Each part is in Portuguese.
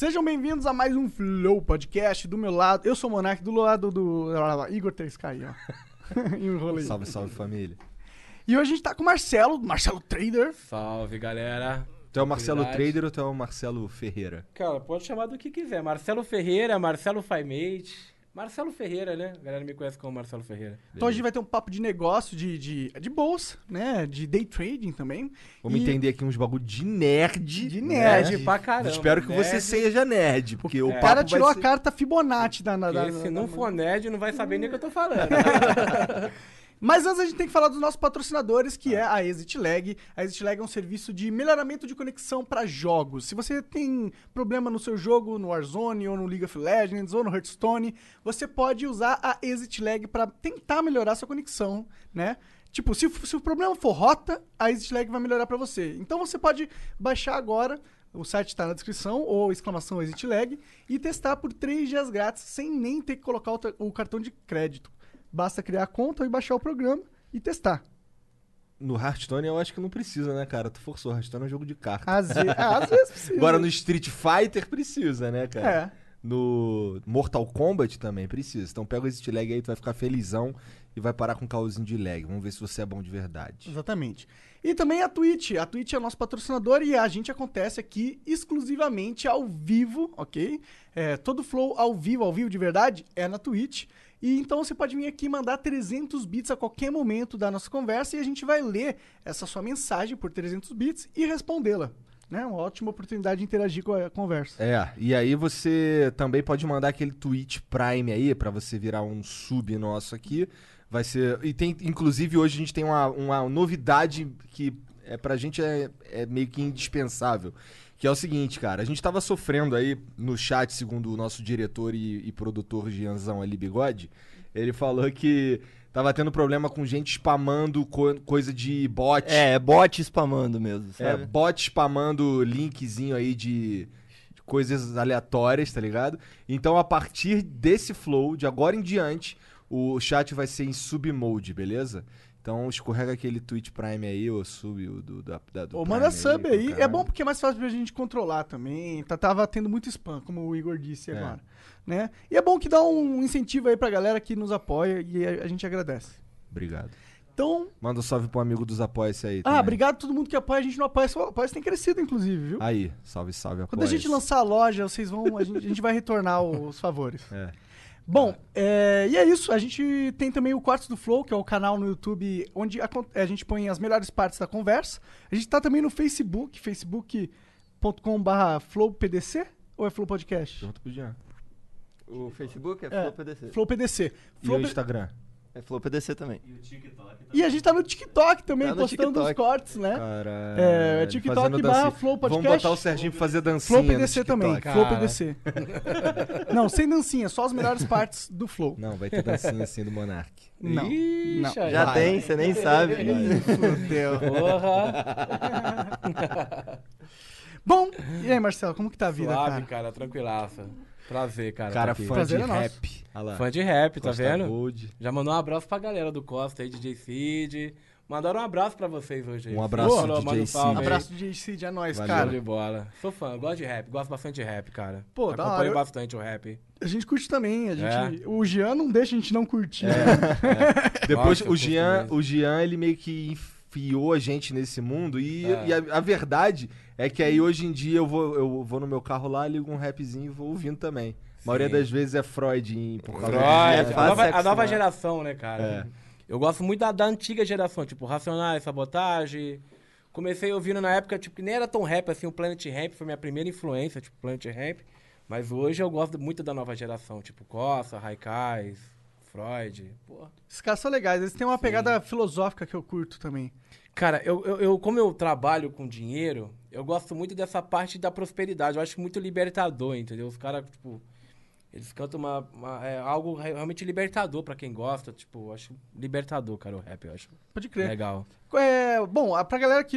Sejam bem-vindos a mais um Flow Podcast. Do meu lado, eu sou o Monark, do lado do Igor 3K, ó. Enrolei. Salve, salve família. E hoje a gente tá com o Marcelo, Marcelo Trader. Salve, galera. Tu é o Marcelo. Trader ou tu é o Marcelo Ferreira? Cara, pode chamar do que quiser. Marcelo Ferreira, Marcelo Faimate. Marcelo Ferreira, né? A galera me conhece como Marcelo Ferreira. Então a gente vai ter um papo de negócio, de, de, de bolsa, né? De day trading também. Vamos E- entender aqui uns bagulho de nerd. De nerd. Nerd pra caramba. Espero que você Nerd. seja nerd, porque o O cara tirou a ser- carta Fibonacci da... da, da- se da- não da- for nerd, não vai saber nem o que eu tô falando. Mas antes a gente tem que falar dos nossos patrocinadores, que é a Exit Lag. A Exit Lag é um serviço de melhoramento de conexão para jogos. Se você tem problema no seu jogo, no Warzone, ou no League of Legends, ou no Hearthstone, você pode usar a Exit Lag para tentar melhorar sua conexão, né? Tipo, se, se o problema for rota, a Exit Lag vai melhorar para você. Então você pode baixar agora, o site está na descrição, ou exclamação Exit Lag, e testar por 3 dias grátis, sem nem ter que colocar o, o cartão de crédito. Basta criar a conta e baixar o programa e testar. No Hearthstone eu acho que não precisa, né, cara? Tu forçou, Hearthstone é um jogo de carta. Às, ve- ah, às vezes precisa. Agora no Street Fighter precisa, né, cara? É. No Mortal Kombat também precisa. Então pega esse lag aí, tu vai ficar felizão e vai parar com um caosinho de lag. Vamos ver se você é bom de verdade. Exatamente. E também a Twitch. A Twitch é nosso patrocinador e a gente acontece aqui exclusivamente ao vivo, ok? É, todo flow ao vivo, ao vivo de verdade, é na Twitch. E então você pode vir aqui mandar 300 bits a qualquer momento da nossa conversa e a gente vai ler essa sua mensagem por 300 bits e respondê-la. Né? Uma ótima oportunidade de interagir com a conversa. É, e aí você também pode mandar aquele Twitch Prime aí pra você virar um sub nosso aqui. Vai ser. E tem, inclusive, hoje a gente tem uma, uma novidade que é, pra gente é, é meio que indispensável. Que é o seguinte, cara, a gente tava sofrendo aí no chat, segundo o nosso diretor e, e produtor Gianzão ali, Bigode. Ele falou que tava tendo problema com gente spamando co- coisa de bot. É, é bot spamando mesmo, É, sabe? bot spamando linkzinho aí de, de coisas aleatórias, tá ligado? Então, a partir desse flow, de agora em diante, o chat vai ser em sub mode, beleza? Então, escorrega aquele Twitch Prime aí, ou sub o do, da, da, do Ou Prime manda sub pro aí. É bom porque é mais fácil pra gente controlar também. Tá, tava tendo muito spam, como o Igor disse É. agora. Né? E é bom que dá um incentivo aí pra galera que nos apoia e a, a gente agradece. Obrigado. Então, Manda um salve pro amigo dos apoia-se aí ah, também. obrigado a todo mundo que apoia. A gente não apoia, só o apoia tem crescido, inclusive, viu? Aí, salve, salve, Quando a gente lançar a loja, vocês vão. A gente, a gente vai retornar os favores. É. Bom, é, e é isso. A gente tem também o Quartos do Flow, que é o canal no YouTube onde a, a gente põe as melhores partes da conversa. A gente tá também no Facebook, facebook.com.br flowpdc ou é Flow Podcast? Pergunta pro Jean. O Facebook é, É, Flow PDC. Flow PDC. E o Instagram? É Flow PDC também. E a gente tá no TikTok também, Tá no postando os TikTok. cortes, né? Caralho. É, TikTok fazendo barra. Flow Podcast. Vamos botar o Serginho pra fazer dancinha Flow no PDC também. TikTok. Flow Cara. PDC. Não, sem dancinha, só as melhores partes do Flow. Não, vai ter dancinha assim do Monark. Não. Ixi, Não. Já vai. tem, você nem sabe. Fudeu. Porra. Bom, e aí, Marcelo, como que tá a vida, Suave, cara? cara. Tranquilaça. Prazer, cara. Cara, tá fã Prazer de é nosso. rap. Fã de rap, tá vendo? Gold. Já mandou um abraço pra galera do Costa aí, DJ Cid. Mandaram um abraço pra vocês hoje aí. Um abraço, Falou, DJ um Cid. aí. Abraço de Cid, é nóis, Valeu. Show cara. de bola. Sou fã, gosto de rap, gosto bastante de rap, cara. Pô, da hora, Acompanho bastante o rap. A gente curte também. A gente, É. O Jean não deixa a gente não curtir. É. né? Depois Nossa, o Jean, o Jean, ele meio que enfiou a gente nesse mundo e, É. e a, a verdade é que aí hoje em dia eu vou, eu vou no meu carro lá, ligo um rapzinho e vou ouvindo também. A maioria Sim. das vezes é Freud em- por causa Freud, é a, nova, a nova acostumar. geração, né, cara? É. Eu gosto muito da, da antiga geração, tipo, Racionais, Sabotagem. Comecei ouvindo na época, tipo, que nem era tão rap assim, o Planet Ramp foi minha primeira influência, tipo, Planet Ramp. Mas hoje eu gosto muito da nova geração, tipo, Costa, Raikais, Freud. Porra. Esses caras são legais. Eles têm uma pegada filosófica que eu curto também. Cara, eu, eu, eu- como eu trabalho com dinheiro, eu gosto muito dessa parte da prosperidade. Eu acho muito libertador, entendeu? Os caras, tipo, eles cantam uma, uma- é algo realmente libertador pra quem gosta. Tipo, acho libertador, cara, o rap, eu acho Pode crer. legal. É, bom, pra galera que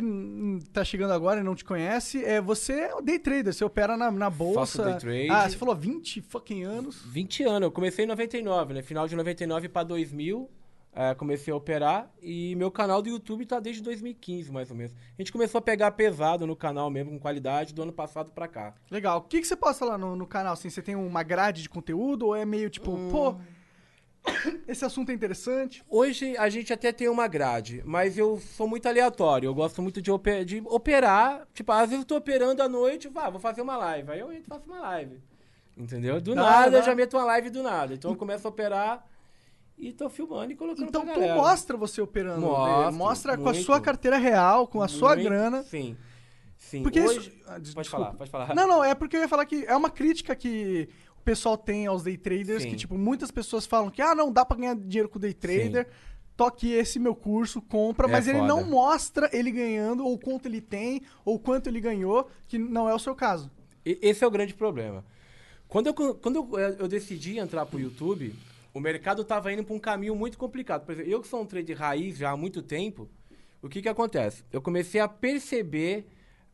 tá chegando agora e não te conhece, é, você é o day trader, você opera na, na bolsa. day trade. Ah, você falou 20 fucking anos. 20 anos, eu comecei em 99, né? Final de 99 pra 2000, é, comecei a operar e meu canal do YouTube tá desde 2015, mais ou menos. A gente começou a pegar pesado no canal mesmo, com qualidade, do ano passado pra cá. Legal. O que, que você posta lá no, no canal? Assim, você tem uma grade de conteúdo ou é meio tipo, Hum. pô, esse assunto é interessante? Hoje a gente até tem uma grade, mas eu sou muito aleatório. Eu gosto muito de, ope- de operar. Tipo, às vezes eu tô operando à noite, vá, vou fazer uma live. Aí eu entro e faço uma live. Entendeu? Do Dá, nada dá. eu já meto uma live do nada. Então eu começo a operar e tô filmando e colocando Então tu galera. mostra você operando. né? Mostra com a muito. sua carteira real, com a sua Muito- grana. Sim. Sim. Porque Hoje... isso. Ah, Pode falar, pode falar. Não, não, é porque eu ia falar que é uma crítica que o pessoal tem aos day traders, Sim. que, tipo, muitas pessoas falam que, ah, não, dá pra ganhar dinheiro com day trader. Toque esse meu curso, compra, É mas ele foda. não mostra ele ganhando, ou quanto ele tem, ou quanto ele ganhou, que não é o seu caso. Esse é o grande problema. Quando eu, quando eu, eh, eu decidi entrar pro YouTube, o mercado tava indo para um caminho muito complicado. Por exemplo, eu que sou um trader raiz já há muito tempo, o que que acontece? Eu comecei a perceber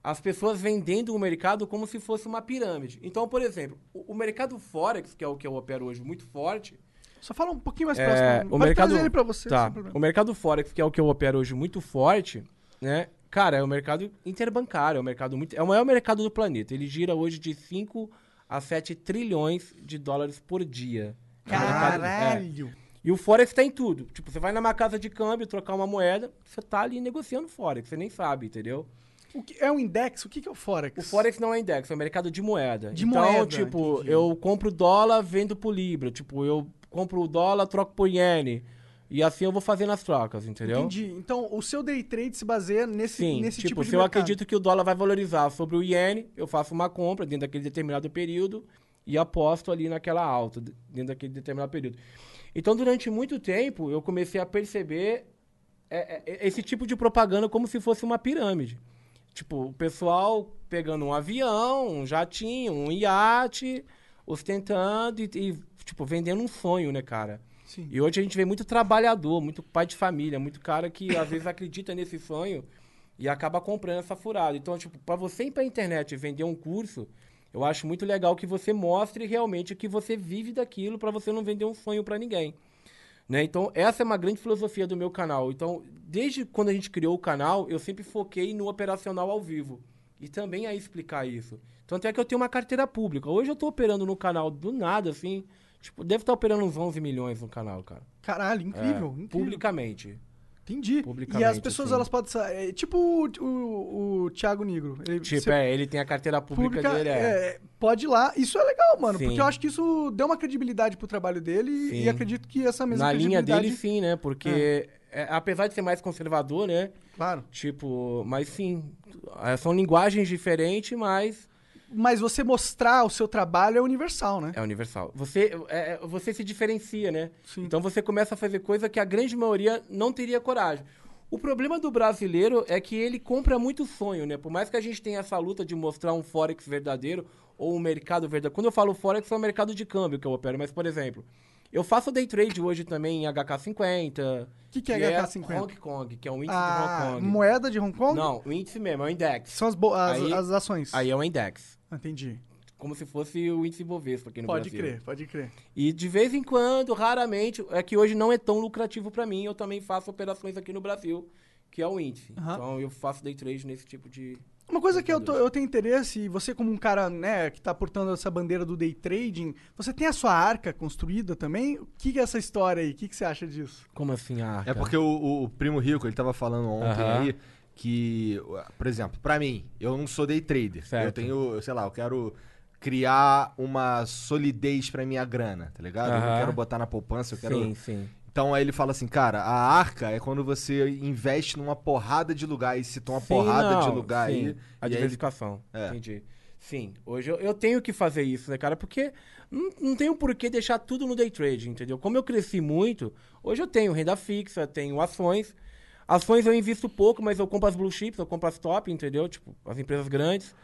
as pessoas vendendo o mercado como se fosse uma pirâmide. Então, por exemplo, o, o mercado Forex, que é o que eu opero hoje muito forte, Só fala um pouquinho mais é, próximo. o Pode mercado ele pra você, tá. O mercado forex, que é o que eu opero hoje muito forte, né? Cara, é o mercado interbancário, é um mercado muito, é o maior mercado do planeta. Ele gira hoje de 5 a 7 trilhões de dólares por dia. Mercado- é. Caralho! E o Forex tá em tudo. Tipo, você vai numa casa de câmbio, trocar uma moeda, você tá ali negociando Forex, você nem sabe, entendeu? O que, é um index? O que, é o Forex? O Forex não é index, é um mercado de moeda. De então, moeda, tipo, entendi. eu compro dólar, vendo por Libra. Tipo, eu compro o dólar, troco por iene. E assim eu vou fazendo as trocas, entendeu? Entendi. Então, o seu day trade se baseia nesse, Sim, nesse tipo, tipo de se eu mercado. acredito que o dólar vai valorizar sobre o iene, eu faço uma compra dentro daquele determinado período e aposto ali naquela alta, dentro daquele determinado período. Então, durante muito tempo, eu comecei a perceber é, é, esse tipo de propaganda como se fosse uma pirâmide. Tipo, o pessoal pegando um avião, um jatinho, um iate, ostentando e, e, tipo, vendendo um sonho, né, cara? Sim. E hoje a gente vê muito trabalhador, muito pai de família, muito cara que às vezes acredita nesse sonho e acaba comprando essa furada. Então, tipo, para você ir pra internet e vender um curso, eu acho muito legal que você mostre realmente que você vive daquilo para você não vender um sonho para ninguém. Né? Então, essa é uma grande filosofia do meu canal. Então, desde quando a gente criou o canal, eu sempre foquei no operacional ao vivo. E também a explicar isso. Tanto é que eu tenho uma carteira pública. Hoje eu tô operando no canal do nada, assim. Tipo, devo estar operando uns 11 milhões no canal, cara. Caralho, incrível, É, incrível. Publicamente. Entendi. Publicamente, E as pessoas, assim. elas podem... É, tipo o, o, o Thiago Negro. Ele, Tipo, é, ele tem a carteira pública, publica, dele, é. é, pode ir lá. Isso é legal, mano. Sim. Porque eu acho que isso deu uma credibilidade pro trabalho dele e- e acredito que essa mesma Na linha credibilidade... dele, sim, né? Porque, é, apesar de ser mais conservador, né? Claro. Tipo, mas sim, é, são linguagens diferentes, mas Mas você mostrar o seu trabalho é universal, né? é universal. Você, é, é, você se diferencia, né? Sim. Então você começa a fazer coisa que a grande maioria não teria coragem. O problema do brasileiro é que ele compra muito sonho, né? Por mais que a gente tenha essa luta de mostrar um Forex verdadeiro ou um mercado verdadeiro. Quando eu falo Forex, é o mercado de câmbio que eu opero. Mas, por exemplo, eu faço day trade hoje também em HK50. O que, que é HK50? Hong Kong, que é um índice A de Hong Kong. moeda de Hong Kong? Não, o índice mesmo, é o index. São as, as, Aí- as ações. Aí é o index. Entendi. Como se fosse o índice Bovespa aqui no Pode Brasil. crer, pode crer. E de vez em quando, raramente, é que hoje não é tão lucrativo pra mim, eu também faço operações aqui no Brasil, que é o índice. Aham. Então eu faço day trade nesse tipo de. Uma coisa que eu, tô- eu tenho interesse, e você como um cara, né, que tá portando essa bandeira do day trading, você tem a sua arca construída também? O que, que é essa história aí? O que, que você acha disso? Como assim, ah? É porque o, o Primo Rico, ele tava falando ontem Aham. aí que, por exemplo, pra mim, eu não sou day trader. Certo. Eu tenho, sei lá, eu quero criar uma solidez pra minha grana, tá ligado? Eu não quero botar na poupança, eu quero... Sim, sim. Então aí ele fala assim, cara, a arca é quando você investe numa porrada de lugar e se toma uma Sim, porrada de não, lugar sim. aí. A e aí diversificação. É. Entendi. Sim, hoje eu, eu tenho que fazer isso, né, cara? Porque não, não tenho por que deixar tudo no day trade, entendeu? Como eu cresci muito, hoje eu tenho renda fixa, tenho ações, Ações eu invisto pouco, mas eu compro as blue chips, eu compro as top, entendeu? Tipo, as empresas grandes.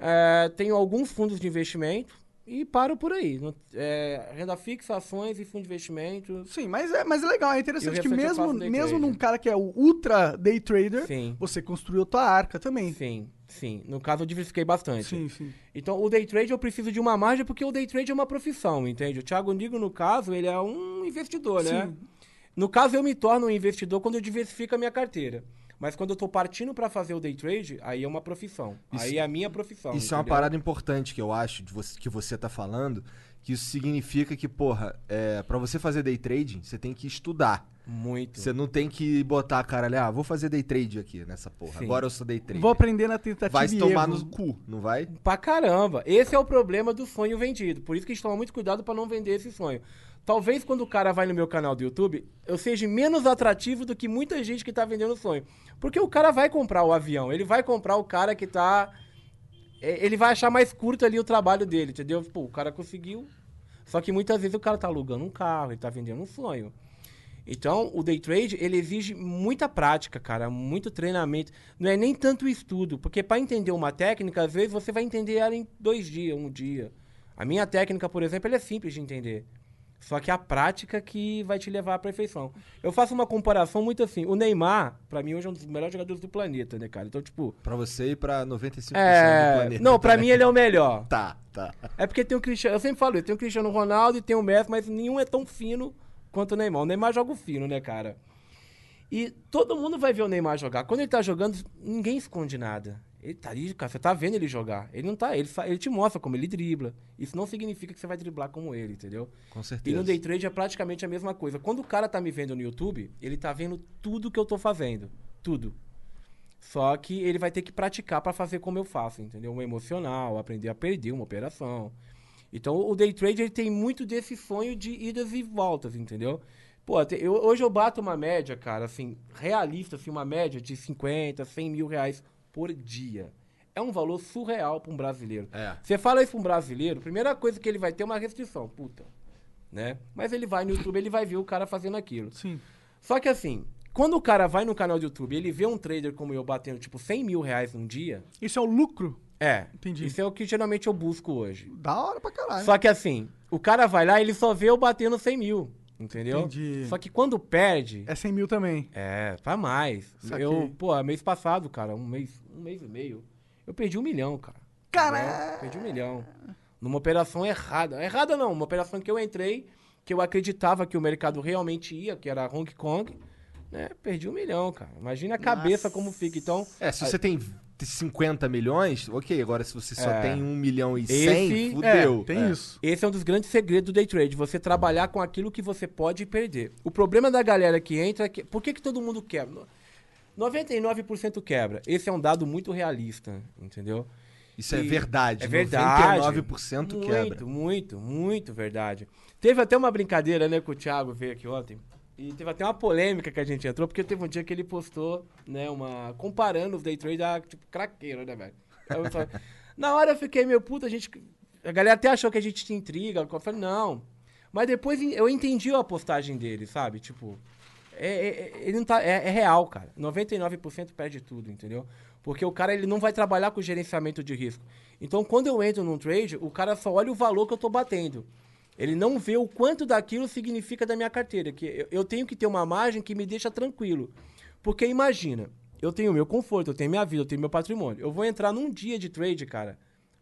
É, tenho alguns fundos de investimento e paro por aí. É, renda fixa, ações e fundo de investimento. Sim, mas é, mas é legal, é interessante que mesmo, mesmo num cara que é o ultra day trader, Sim. você construiu tua arca também. Sim, sim. No caso, eu diversifiquei bastante. Sim, sim. Então, o day trade eu preciso de uma margem porque o day trade é uma profissão, entende? O Thiago Nigo, no caso, ele é um investidor, né? No caso, eu me torno um investidor quando eu diversifico a minha carteira. Mas quando eu tô partindo para fazer o day trade, aí é uma profissão. Isso- aí é a minha profissão. Isso é uma entendeu? parada importante que eu acho de você- que você tá falando, que isso significa que, porra, é, para você fazer day trading, você tem que estudar. Muito. Você não tem que botar a cara ali, ah, vou fazer day trade aqui nessa porra. Sim. Agora eu sou day trade. Vou aprender na tentativa Vai se tomar erro. no cu, não vai? Pra caramba. Esse é o problema do sonho vendido. Por isso que a gente toma muito cuidado pra não vender esse sonho. Talvez quando o cara vai no meu canal do YouTube, eu seja menos atrativo do que muita gente que tá vendendo sonho. Porque o cara vai comprar o avião, ele vai comprar o cara que tá. é, Ele vai achar mais curto ali o trabalho dele, entendeu? Pô, o cara conseguiu. Só que muitas vezes o cara tá alugando um carro, ele tá vendendo um sonho. Então, o day trade, ele exige muita prática, cara, muito treinamento. Não é nem tanto estudo, porque para entender uma técnica, às vezes você vai entender ela em dois dias, um dia. A minha técnica, por exemplo, é simples de entender. Só que a prática que vai te levar à perfeição. Eu faço uma comparação muito assim. O Neymar, pra mim, hoje é um dos melhores jogadores do planeta, né, cara? Então, tipo. Pra você e pra 95% do É... planeta. Não, pra também. mim ele é o melhor. Tá, tá. É porque tem o Cristiano. Eu sempre falo, tem o Cristiano Ronaldo e tem o Messi, mas nenhum é tão fino quanto o Neymar. O Neymar joga o fino, né, cara? E todo mundo vai ver o Neymar jogar. Quando ele tá jogando, ninguém esconde nada. Ele tá ali, cara, você tá vendo ele jogar. Ele não tá, ele, ele te mostra como ele dribla. Isso não significa que você vai driblar como ele, entendeu? Com E certeza. no day trade é praticamente a mesma coisa. Quando o cara tá me vendo no YouTube, ele tá vendo tudo que eu tô fazendo. Tudo. Só que ele vai ter que praticar pra fazer como eu faço, entendeu? Um emocional, aprender a perder uma operação. Então o day trade ele tem muito desse sonho de idas e voltas, entendeu? Pô, eu- hoje eu bato uma média, cara, assim, realista, assim, uma média de 50, 100 mil reais por dia. É um valor surreal pra um brasileiro. É. Você fala isso pra um brasileiro, primeira coisa que ele vai ter é uma restrição, puta, né? Mas ele vai no YouTube, ele vai ver o cara fazendo aquilo. Sim. Só que assim, quando o cara vai no canal do YouTube ele vê um trader como eu batendo, tipo, 100 mil reais num dia, Isso é o lucro? é, Entendi. isso é o que geralmente eu busco hoje. Da hora pra caralho. Só que assim, o cara vai lá e ele só vê eu batendo 100 mil, entendeu? Entendi. Só que quando perde, É 100 mil também. é, pra mais. Saquei. Eu, pô, mês passado, cara, um mês, um mês e meio, eu perdi um milhão, cara. Caralho! Entendeu? Perdi um milhão. Numa operação errada. Errada não, uma operação que eu entrei, que eu acreditava que o mercado realmente ia, que era Hong Kong, né? Perdi um milhão, cara. Imagina a cabeça como fica. Então, É, se você tem 50 milhões, ok. Agora, se você só É. tem 1 milhão e Esse- 100, fudeu. É, tem É. isso. esse é um dos grandes segredos do day trade, você trabalhar com aquilo que você pode perder. O problema da galera que entra é que. Por que, que todo mundo quebra? 99% quebra. Esse é um dado muito realista, entendeu? Isso é E- verdade. É verdade. 99% quebra. Muito, muito, muito verdade. Teve até uma brincadeira, né, que o Thiago veio aqui ontem. E teve até uma polêmica que a gente entrou, porque teve um dia que ele postou, né, uma. comparando os day trade a, tipo, craqueiro, né, velho? Na hora eu fiquei meio puto, a gente. A galera até achou que a gente tinha intriga. Eu falei, não. Mas depois eu entendi a postagem dele, sabe? Tipo. É, é- é- ele não tá, é, é real, cara. 99% perde tudo, entendeu? Porque o cara ele não vai trabalhar com gerenciamento de risco. Então, quando eu entro num trade, o cara só olha o valor que eu tô batendo. Ele não vê o quanto daquilo significa da minha carteira. Que eu, tenho que ter uma margem que me deixa tranquilo. Porque imagina, eu tenho meu conforto, eu tenho minha vida, eu tenho meu patrimônio. Eu vou entrar num dia de trade, cara,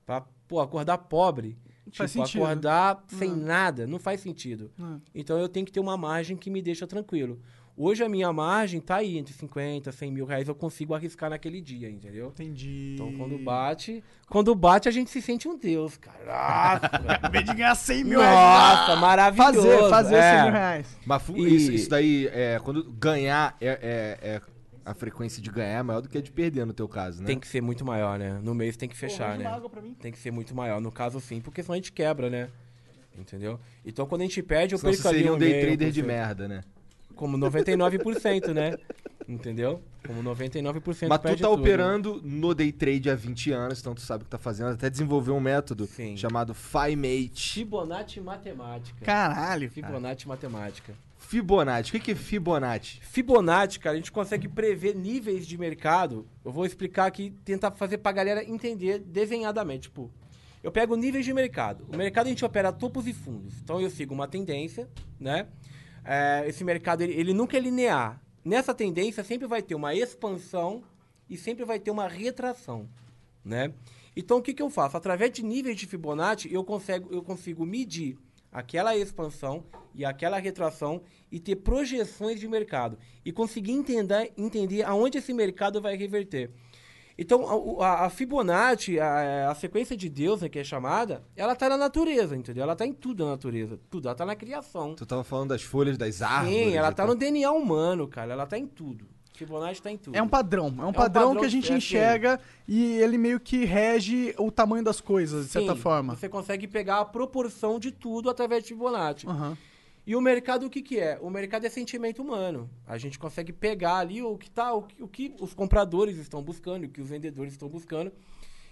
pra pô, acordar pobre. Faz tipo, sentido. acordar sem nada, não faz sentido. Hum. Então eu tenho que ter uma margem que me deixa tranquilo. Hoje a minha margem tá aí entre 50, 100 mil reais, eu consigo arriscar naquele dia, entendeu? Entendi. Então quando bate, quando bate a gente se sente um deus, cara. Nossa, vez de ganhar 100 mil reais. Nossa maravilhoso. Fazer, fazer é. 100 mil reais. Mas E- isso, isso daí, é, quando ganhar, é, é- é- a frequência de ganhar é maior do que a de perder no teu caso, né? Tem que ser muito maior, né? No mês tem que fechar, né? água pra mim. Tem que ser muito maior. No caso, sim, porque senão a gente quebra, né? Entendeu? Então quando a gente perde, eu Senão perco você ali seria um um day meio trader de merda, né? Como 99%, né? Entendeu? Como 99% Mas tu tá tudo. operando no day trade há 20 anos, então tu sabe o que tá fazendo. Até desenvolveu um método Sim. chamado FiMate. Fibonacci matemática. Caralho. cara. Fibonacci matemática. Fibonacci. O que que é Fibonacci? Fibonacci, cara, a gente consegue prever níveis de mercado. Eu vou explicar aqui, tentar fazer pra galera entender desenhadamente. Tipo, eu pego níveis de mercado. O mercado a gente opera topos e fundos. Então eu sigo uma tendência, né? É, esse mercado, ele, ele nunca é linear. Nessa tendência sempre vai ter uma expansão e sempre vai ter uma retração, né? Então o que, que eu faço? Através de níveis de Fibonacci, eu consigo, eu consigo medir aquela expansão e aquela retração e ter projeções de mercado e conseguir entender, entender aonde esse mercado vai reverter. Então, a- a, Fibonacci, a, a sequência de Deus, né, que é chamada, ela está na natureza, entendeu? Ela está em tudo na natureza. Tudo. Ela está na criação. Tu tava falando das folhas das árvores. Sim, ela está tal. no DNA humano, cara. Ela está em tudo. Fibonacci está em tudo. É um padrão. É um, padrão, padrão que a gente é enxerga e ele meio que rege o tamanho das coisas, de certa Sim, forma. Você consegue pegar a proporção de tudo através de Fibonacci. Aham. E o mercado o que, que é? O mercado é sentimento humano. A gente consegue pegar ali o que tá, o que, o que os compradores estão buscando, o que os vendedores estão buscando.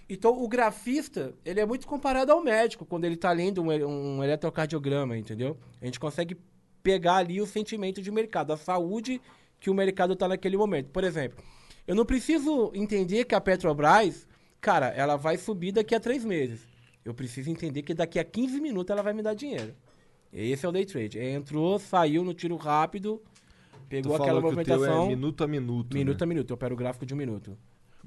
Então o grafista, ele é muito comparado ao médico quando ele está lendo um, um eletrocardiograma, entendeu? A gente consegue pegar ali o sentimento de mercado, a saúde que o mercado está naquele momento. Por exemplo, eu não preciso entender que a Petrobras, cara, ela vai subir daqui a três meses. Eu preciso entender que daqui a 15 minutos ela vai me dar dinheiro. Esse é o day trade. Entrou, saiu no tiro rápido, Tu pegou falou aquela que o teu movimentação. é minuto a minuto. Minuto né? a minuto. Eu opero o gráfico de um minuto.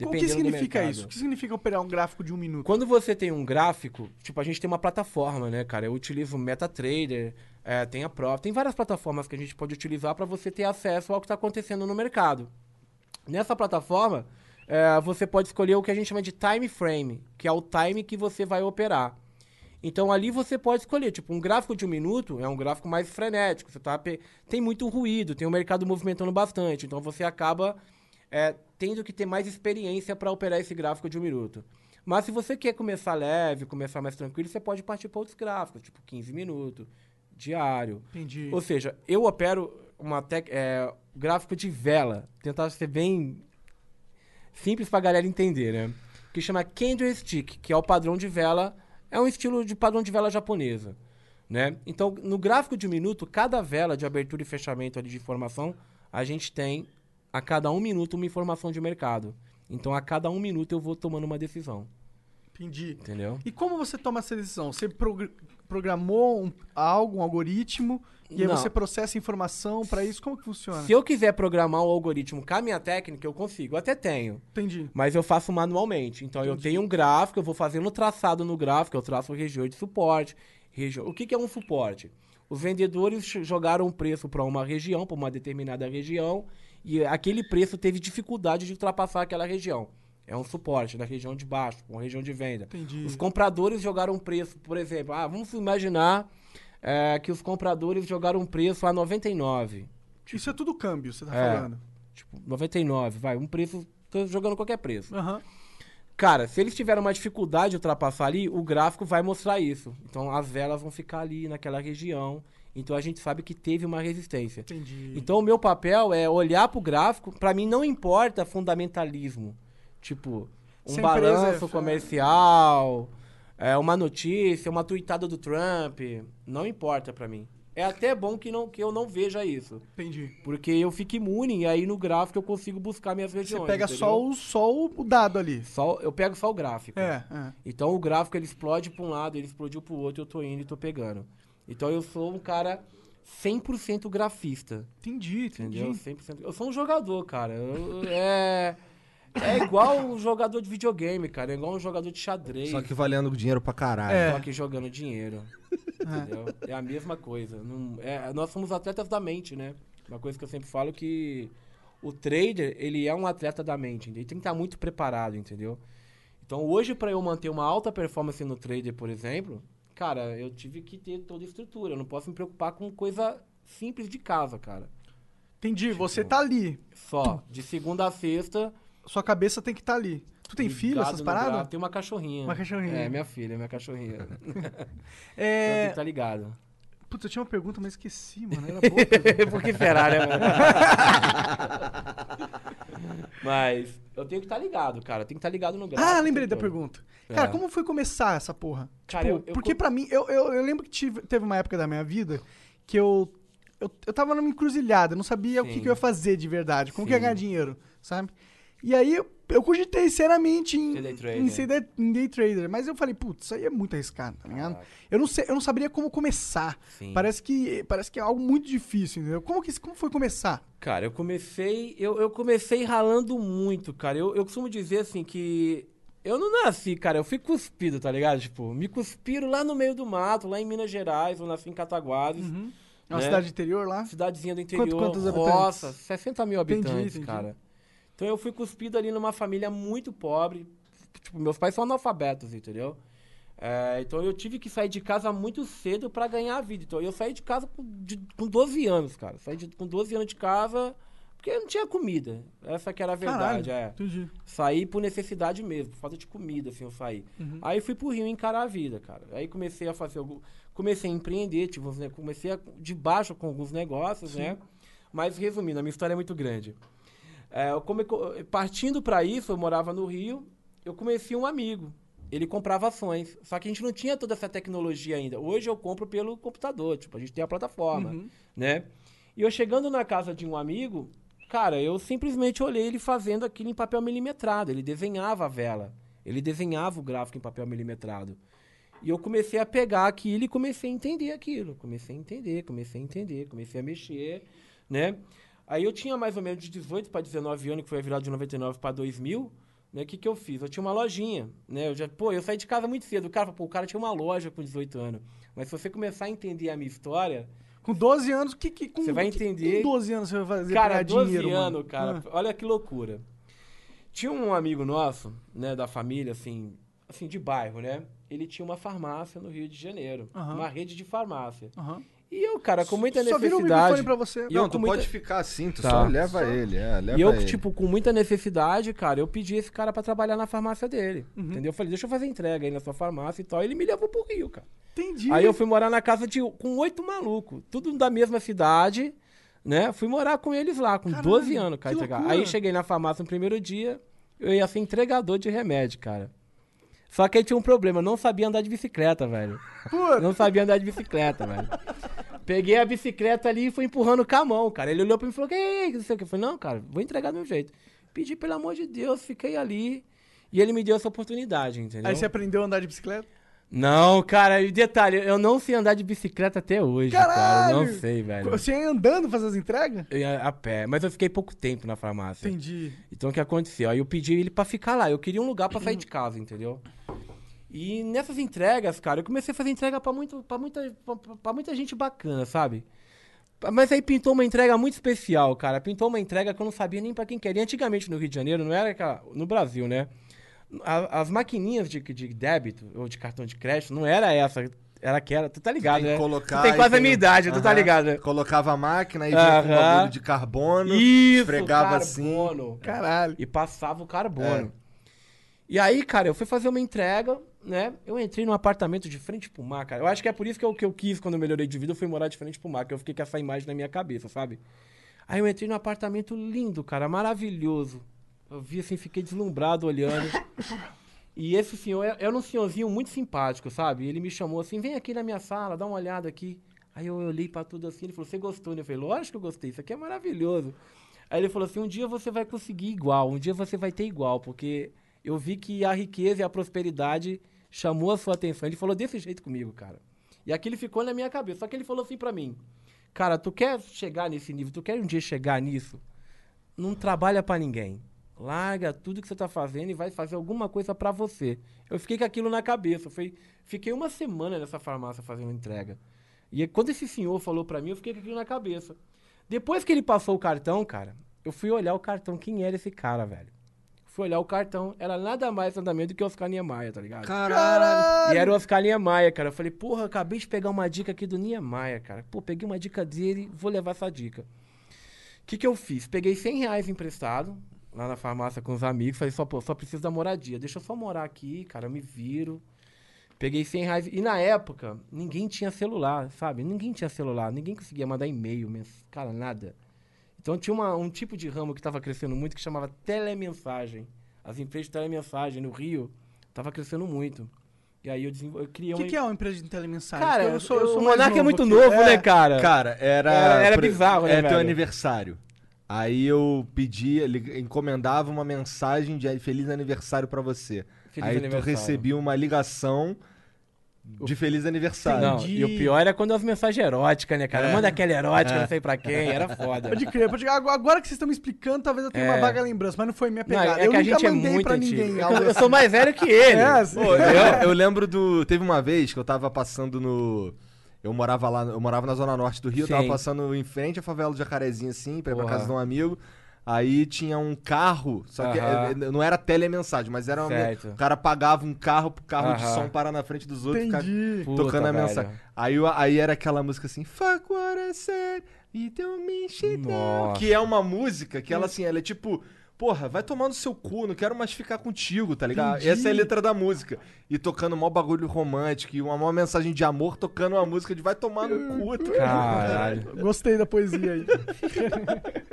O que significa isso? O que significa operar um gráfico de um minuto? Quando você tem um gráfico, tipo, a gente tem uma plataforma, né, cara? Eu utilizo o MetaTrader, é, tem a Prof, tem várias plataformas que a gente pode utilizar para você ter acesso ao que está acontecendo no mercado. Nessa plataforma, é, você pode escolher o que a gente chama de time frame, que é o time que você vai operar. Então ali você pode escolher, tipo, um gráfico de um minuto é um gráfico mais frenético, você tá pe- tem muito ruído, tem o mercado movimentando bastante, então você acaba é, tendo que ter mais experiência para operar esse gráfico de um minuto. Mas se você quer começar leve, começar mais tranquilo, você pode partir para outros gráficos, tipo 15 minutos, diário. Entendi. Ou seja, eu opero uma tec, é, gráfico de vela, tentar ser bem simples pra galera entender, né? Que chama candlestick, que é o padrão de vela, é um estilo de padrão de vela japonesa, né? Então, no gráfico de um minuto, cada vela de abertura e fechamento ali de informação, a gente tem a cada um minuto uma informação de mercado. Então, a cada um minuto eu vou tomando uma decisão, Entendi. entendeu? E como você toma essa decisão? Você progr- programou um- algo, um algoritmo, e aí Não. você processa informação pra isso? Como que funciona? Se eu quiser programar um algoritmo com a minha técnica, eu consigo. Eu até tenho. Entendi. Mas eu faço manualmente. Então eu tenho um gráfico, eu vou fazendo traçado no gráfico, eu traço regiões de suporte. Regi... O que, que é um suporte? Os vendedores jogaram um preço para uma região, para uma determinada região, e aquele preço teve dificuldade de ultrapassar aquela região. É um suporte da região de baixo, uma região de venda. Entendi. Os compradores jogaram um preço, por exemplo, ah, vamos imaginar é, que os compradores jogaram um preço a 99. Isso é tudo câmbio, você tá É. falando. Tipo, 99, vai, um preço, tô jogando qualquer preço. Aham. Cara, se eles tiveram uma dificuldade de ultrapassar ali, o gráfico vai mostrar isso. Então as velas vão ficar ali naquela região. Então a gente sabe que teve uma resistência. Entendi. Então o meu papel é olhar pro gráfico. Pra mim não importa fundamentalismo. Tipo, um balanço é- comercial, é, uma notícia, uma tweetada do Trump. Não importa pra mim. É até bom que, não, que eu não veja isso. Entendi. Porque eu fico imune e aí no gráfico eu consigo buscar minhas Você regiões. pega entendeu? só o, só o dado ali. Só- eu pego só o gráfico. É, é. Então o gráfico ele explode para um lado, ele explodiu para o outro, eu tô indo e tô pegando. Então eu sou um cara 100% grafista, Entendi, entendi. entendeu? 100%. Eu sou um jogador, cara. Eu- é é igual um jogador de videogame, cara, é igual um jogador de xadrez. Só que valendo dinheiro pra caralho. É. Só que jogando dinheiro. Entendeu? É a mesma coisa. Não- é, nós somos atletas da mente, né? Uma coisa que eu sempre falo que o trader, ele é um atleta da mente. Ele tem que estar muito preparado, entendeu? Então, hoje, para eu manter uma alta performance no trader, por exemplo, cara, eu tive que ter toda a estrutura. Eu não posso me preocupar com coisa simples de casa, cara. Entendi, você tá ali. Só. De segunda a sexta. Sua cabeça tem que estar ali. Tu tem filho, ligado essas no paradas? Tem uma cachorrinha. Uma cachorrinha. É, minha filha, minha cachorrinha. então, tem É... que tá ligado. Putz, eu tinha uma pergunta, mas esqueci, mano. Era boa. Por que será, né, mano? Mas eu tenho que estar ligado, cara. Eu tenho que estar ligado no gráfico. Ah, lembrei da todo. pergunta. Cara, É. como foi começar essa porra? Cara, tipo, eu- eu porque co- pra mim, eu, eu, eu lembro que tive, teve uma época da minha vida que eu, eu, eu tava numa encruzilhada, eu não sabia o que, Sim. que eu ia fazer de verdade, como que eu ia Sim. ganhar dinheiro, sabe? E aí eu, cogitei seriamente em, Ser day trader. em ser day, em day trader, mas eu falei, putz, isso aí é muito arriscado, tá ligado? Caraca. Eu não, sei, eu não saberia como começar. Sim. Parece que, parece que é algo muito difícil, entendeu? Como, que, como foi começar? Cara, eu comecei. Eu, eu comecei ralando muito, cara. Eu, eu costumo dizer assim que. Eu não nasci, cara, eu fui cuspido, tá ligado? Tipo, me cuspiram lá no meio do mato, lá em Minas Gerais, eu nasci em Cataguases. É uma Né? cidade interior lá? Cidadezinha do interior. Quanto- quantos habitantes? Nossa, 60 mil Entendi, habitantes, entendi. cara. Então eu fui cuspido ali numa família muito pobre. Tipo, meus pais são analfabetos, entendeu? É, então eu tive que sair de casa muito cedo pra ganhar a vida. Então eu saí de casa com, de- com 12 anos, cara. Saí de- com 12 anos de casa porque não tinha comida. Essa que era a verdade, Caralho, é. Entendi. Saí por necessidade mesmo, por falta de comida, assim, eu saí. Uhum. Aí fui pro Rio encarar a vida, cara. Aí comecei a fazer, algu- comecei a empreender, tipo, ne- comecei a, de baixo com alguns negócios, né? Mas resumindo, a minha história é muito grande. É, eu come- co- partindo para isso, eu morava no Rio, eu conheci um amigo. Ele comprava ações. Só que a gente não tinha toda essa tecnologia ainda. Hoje eu compro pelo computador, tipo, a gente tem a plataforma, Uhum. né? E eu chegando na casa de um amigo, cara, eu simplesmente olhei ele fazendo aquilo em papel milimetrado. Ele desenhava a vela. Ele desenhava o gráfico em papel milimetrado. E eu comecei a pegar aquilo e comecei a entender aquilo. Comecei a entender, comecei a entender, comecei a mexer, né? Aí eu tinha mais ou menos de 18 para 19 anos, que foi a virada de 99 para 2000, né? O que que eu fiz? Eu tinha uma lojinha, né? Eu já, pô, eu saí de casa muito cedo. O cara, pô, o cara tinha uma loja com 18 anos. Mas se você começar a entender a minha história, Com 12 anos, que, que, com, Você vai o que- entender- Com 12 anos você vai fazer Cara, pra ganhar 12 dinheiro, mano? anos, cara. Ah. Olha que loucura. Tinha um amigo nosso, né, da família, assim, assim, de bairro, né? Ele tinha uma farmácia no Rio de Janeiro. Aham. Uma rede de farmácia. Aham. E eu, cara, com muita Só vira o necessidade. microfone pra você. E eu não, com tu muita- pode ficar assim, tu Tá. só leva ele, é, leva E eu, ele. tipo, com muita necessidade, cara, eu pedi esse cara pra trabalhar na farmácia dele. Entendeu? Eu falei, deixa eu fazer entrega aí na sua farmácia e tal. Ele me levou pro Rio, cara. Entendi. Aí eu fui morar na casa de com oito malucos, tudo da mesma cidade, né? Fui morar com eles lá, com Caralho, 12 anos, cara. Aí cheguei na farmácia no primeiro dia, eu ia ser entregador de remédio, cara. Só que aí tinha um problema, eu não sabia andar de bicicleta, velho. Puta. Não sabia andar de bicicleta, velho. Peguei a bicicleta ali e fui empurrando com a mão, cara. Ele olhou pra mim e falou, que é isso? Eu falei, não, cara, vou entregar do meu jeito. Pedi, pelo amor de Deus, fiquei ali. E ele me deu essa oportunidade, entendeu? Aí você aprendeu a andar de bicicleta? Não, cara, e detalhe, eu não sei andar de bicicleta até hoje, cara. Caralho! Não sei, velho. Você ia andando fazer as entregas? Eu ia a pé, mas eu fiquei pouco tempo na farmácia. Entendi. Então o que aconteceu? Aí eu pedi ele pra ficar lá. Eu queria um lugar pra sair de casa, entendeu? E nessas entregas, cara, eu comecei a fazer entrega pra, muito, pra, muita, pra muita gente bacana, sabe? Mas aí pintou uma entrega muito especial, cara. Pintou uma entrega que eu não sabia nem pra quem queria. Antigamente no Rio de Janeiro, não era aquela, no Brasil, né? A- as maquininhas de, de débito ou de cartão de crédito não era essa. Era aquela, tu tá ligado, Tem né? colocar tu tem quase a minha idade, tu tá ligado, né? Colocava a máquina e vinha com um bagulho de carbono, Isso, esfregava assim. carbono. Caralho. E passava o carbono. É. E aí, cara, eu fui fazer uma entrega, né? Eu entrei num apartamento de frente pro mar, cara. Eu acho que é por isso que eu, que eu quis, quando eu melhorei de vida, eu fui morar de frente pro mar, que eu fiquei com essa imagem na minha cabeça, sabe? Aí eu entrei num apartamento lindo, cara, maravilhoso. Eu vi assim, fiquei deslumbrado olhando. E esse senhor é- era um senhorzinho muito simpático, sabe? Ele me chamou assim, vem aqui na minha sala, dá uma olhada aqui. Aí eu olhei pra tudo assim, ele falou, você gostou, né? Eu falei, lógico que eu gostei, isso aqui é maravilhoso. Aí ele falou assim, um dia você vai conseguir igual, um dia você vai ter igual, porque eu vi que a riqueza e a prosperidade chamou a sua atenção. Ele falou desse jeito comigo, cara. E aquilo ficou na minha cabeça. Só que ele falou assim pra mim, cara, tu quer chegar nesse nível, tu quer um dia chegar nisso? Não trabalha pra ninguém. Larga tudo que você tá fazendo e vai fazer alguma coisa pra você. Eu fiquei com aquilo na cabeça. Foi, fiquei uma semana nessa farmácia fazendo entrega. E quando esse senhor falou pra mim, eu fiquei com aquilo na cabeça. Depois que ele passou o cartão, cara, eu fui olhar o cartão. Quem era esse cara, velho? Fui olhar o cartão. Era nada mais, nada menos do que o Oscar Niemeyer, tá ligado? Caralho! E era o Oscar Niemeyer, cara. Eu falei, porra, acabei de pegar uma dica aqui do Niemeyer, cara. Pô, peguei uma dica dele, vou levar essa dica. O que, que eu fiz? Peguei 100 reais emprestado lá na farmácia com os amigos. Falei, só, pô, só preciso da moradia. Deixa eu só morar aqui, cara, eu me viro. Peguei 100 reais. E na época, ninguém tinha celular, sabe? Ninguém tinha celular, ninguém conseguia mandar e-mail, mens- cara, nada. Então tinha uma- um tipo de ramo que estava crescendo muito que chamava telemensagem. As empresas de telemensagem no Rio tava crescendo muito. E aí eu, desenvol... eu criei O que, que é uma empresa de telemensagem? Cara, eu sou, eu sou o Monark é muito novo, É. né, cara? Cara, era. Era- era bizarro, né, É teu aniversário. Aí eu pedi, ele encomendava uma mensagem de feliz aniversário pra você. Feliz Aí aniversário. tu recebia uma ligação de feliz aniversário. Não, Entendi. e o pior era quando as mensagens eróticas, né, cara? É. Manda aquela erótica, não sei pra quem, era foda. Pode crer, pode crer. Agora que vocês estão me explicando, talvez eu tenha uma É. vaga lembrança, mas não foi minha Não, pegada. é eu que a nunca gente é mandei muito pra antigo. ninguém. Eu, algo eu sou mais velho que ele. É, sim. Pô, eu, eu lembro do. Teve uma vez que eu tava passando no. Eu morava lá, eu morava na zona norte do Rio, eu tava Sim. passando em frente à favela do Jacarezinho, assim, pra ir pra Porra. casa de um amigo. Aí tinha um carro, só que Aham. eh, não era telemensagem, mas era uma, Certo. o cara pagava um carro pro carro de Aham. som parar na frente dos outros e ficar Entendi. Puta, tocando a velho. mensagem. Aí, aí era aquela música assim, Fuck what I said, you don't mean shit now", Nossa. Que é uma música que ela assim, ela é tipo, porra, vai tomar no seu cu, não quero mais ficar contigo, tá ligado? Entendi. Essa é a letra da música. E tocando mó bagulho romântico, e uma mó mensagem de amor, tocando uma música de vai tomar no cu, tá? Caralho. Gostei da poesia aí.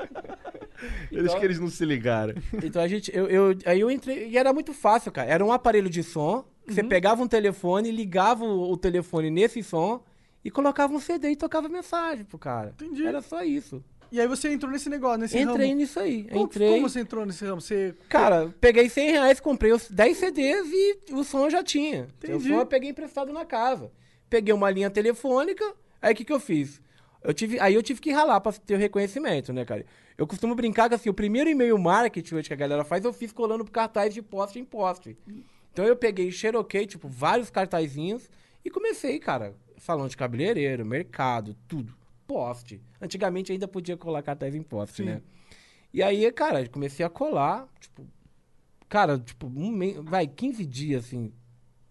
Eles que eles não se ligaram. Então a gente, eu, eu- aí eu entrei, e era muito fácil, cara. Era um aparelho de som, que Uhum. você pegava um telefone, ligava o, o telefone nesse som e colocava um CD e tocava mensagem pro cara. Entendi. Era só isso. E aí você entrou nesse negócio, nesse Entrei ramo. nisso aí. Como, entrei. como você entrou nesse ramo? Você... Cara, peguei 100 reais, comprei os 10 CDs e o som eu já tinha. O Entendi. som eu peguei emprestado na casa. Peguei uma linha telefônica, aí o que, que eu fiz? Eu tive, aí eu tive que ralar pra ter o reconhecimento, né, cara? Eu costumo brincar que assim, o primeiro e-mail marketing hoje que a galera faz, eu fiz colando cartaz de poste em poste. Então eu peguei, xeroquei, tipo, vários cartazinhos e comecei, cara, salão de cabeleireiro, mercado, tudo. Poste. Antigamente ainda podia colar cartaz em poste, Sim. né? E aí, cara, comecei a colar, tipo, cara, tipo, um mês, vai, 15 dias, assim,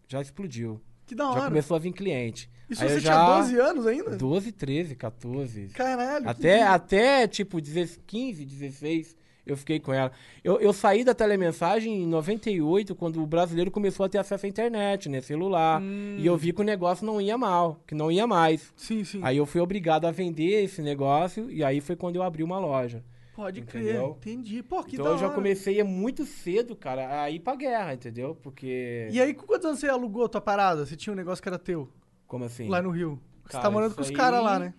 já explodiu. Que da Já hora. começou a vir cliente. Isso Aí você eu tinha já- 12 anos ainda? 12, 13, 14. Caralho. Até, até tipo, 16, 15, 16, eu fiquei com ela. Eu, eu saí da telemensagem em 98, quando o brasileiro começou a ter acesso à internet, né? Celular. Hum. E eu vi que o negócio não ia mal, que não ia mais. Sim, sim. Aí eu fui obrigado a vender esse negócio, e aí foi quando eu abri uma loja. Pode crer. Entendeu? Entendi. Pô, que então eu já comecei a muito cedo, cara, a ir pra guerra, entendeu? Porque. E aí, com quantos anos você alugou tua parada? Você tinha um negócio que era teu, Como assim? lá no Rio. você Cara, tá morando com os aí- caras lá, né?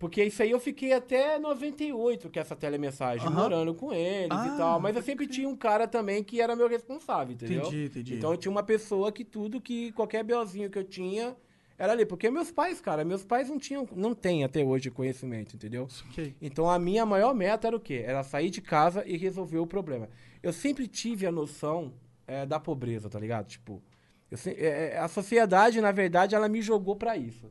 Porque isso aí eu fiquei até 98 com essa telemensagem, Aham. morando com eles Ah, e tal. Mas eu sempre tinha um cara também que era meu responsável, entendeu? Entendi, entendi. Então eu tinha uma pessoa que tudo, que qualquer belzinho que eu tinha, era ali. Porque meus pais, cara, meus pais não tinham, não têm até hoje conhecimento, entendeu? Ok. Então a minha maior meta era o quê? Era sair de casa e resolver o problema. Eu sempre tive a noção é, da pobreza, tá ligado? Tipo, eu é, é, a sociedade, na verdade, ela me jogou pra isso.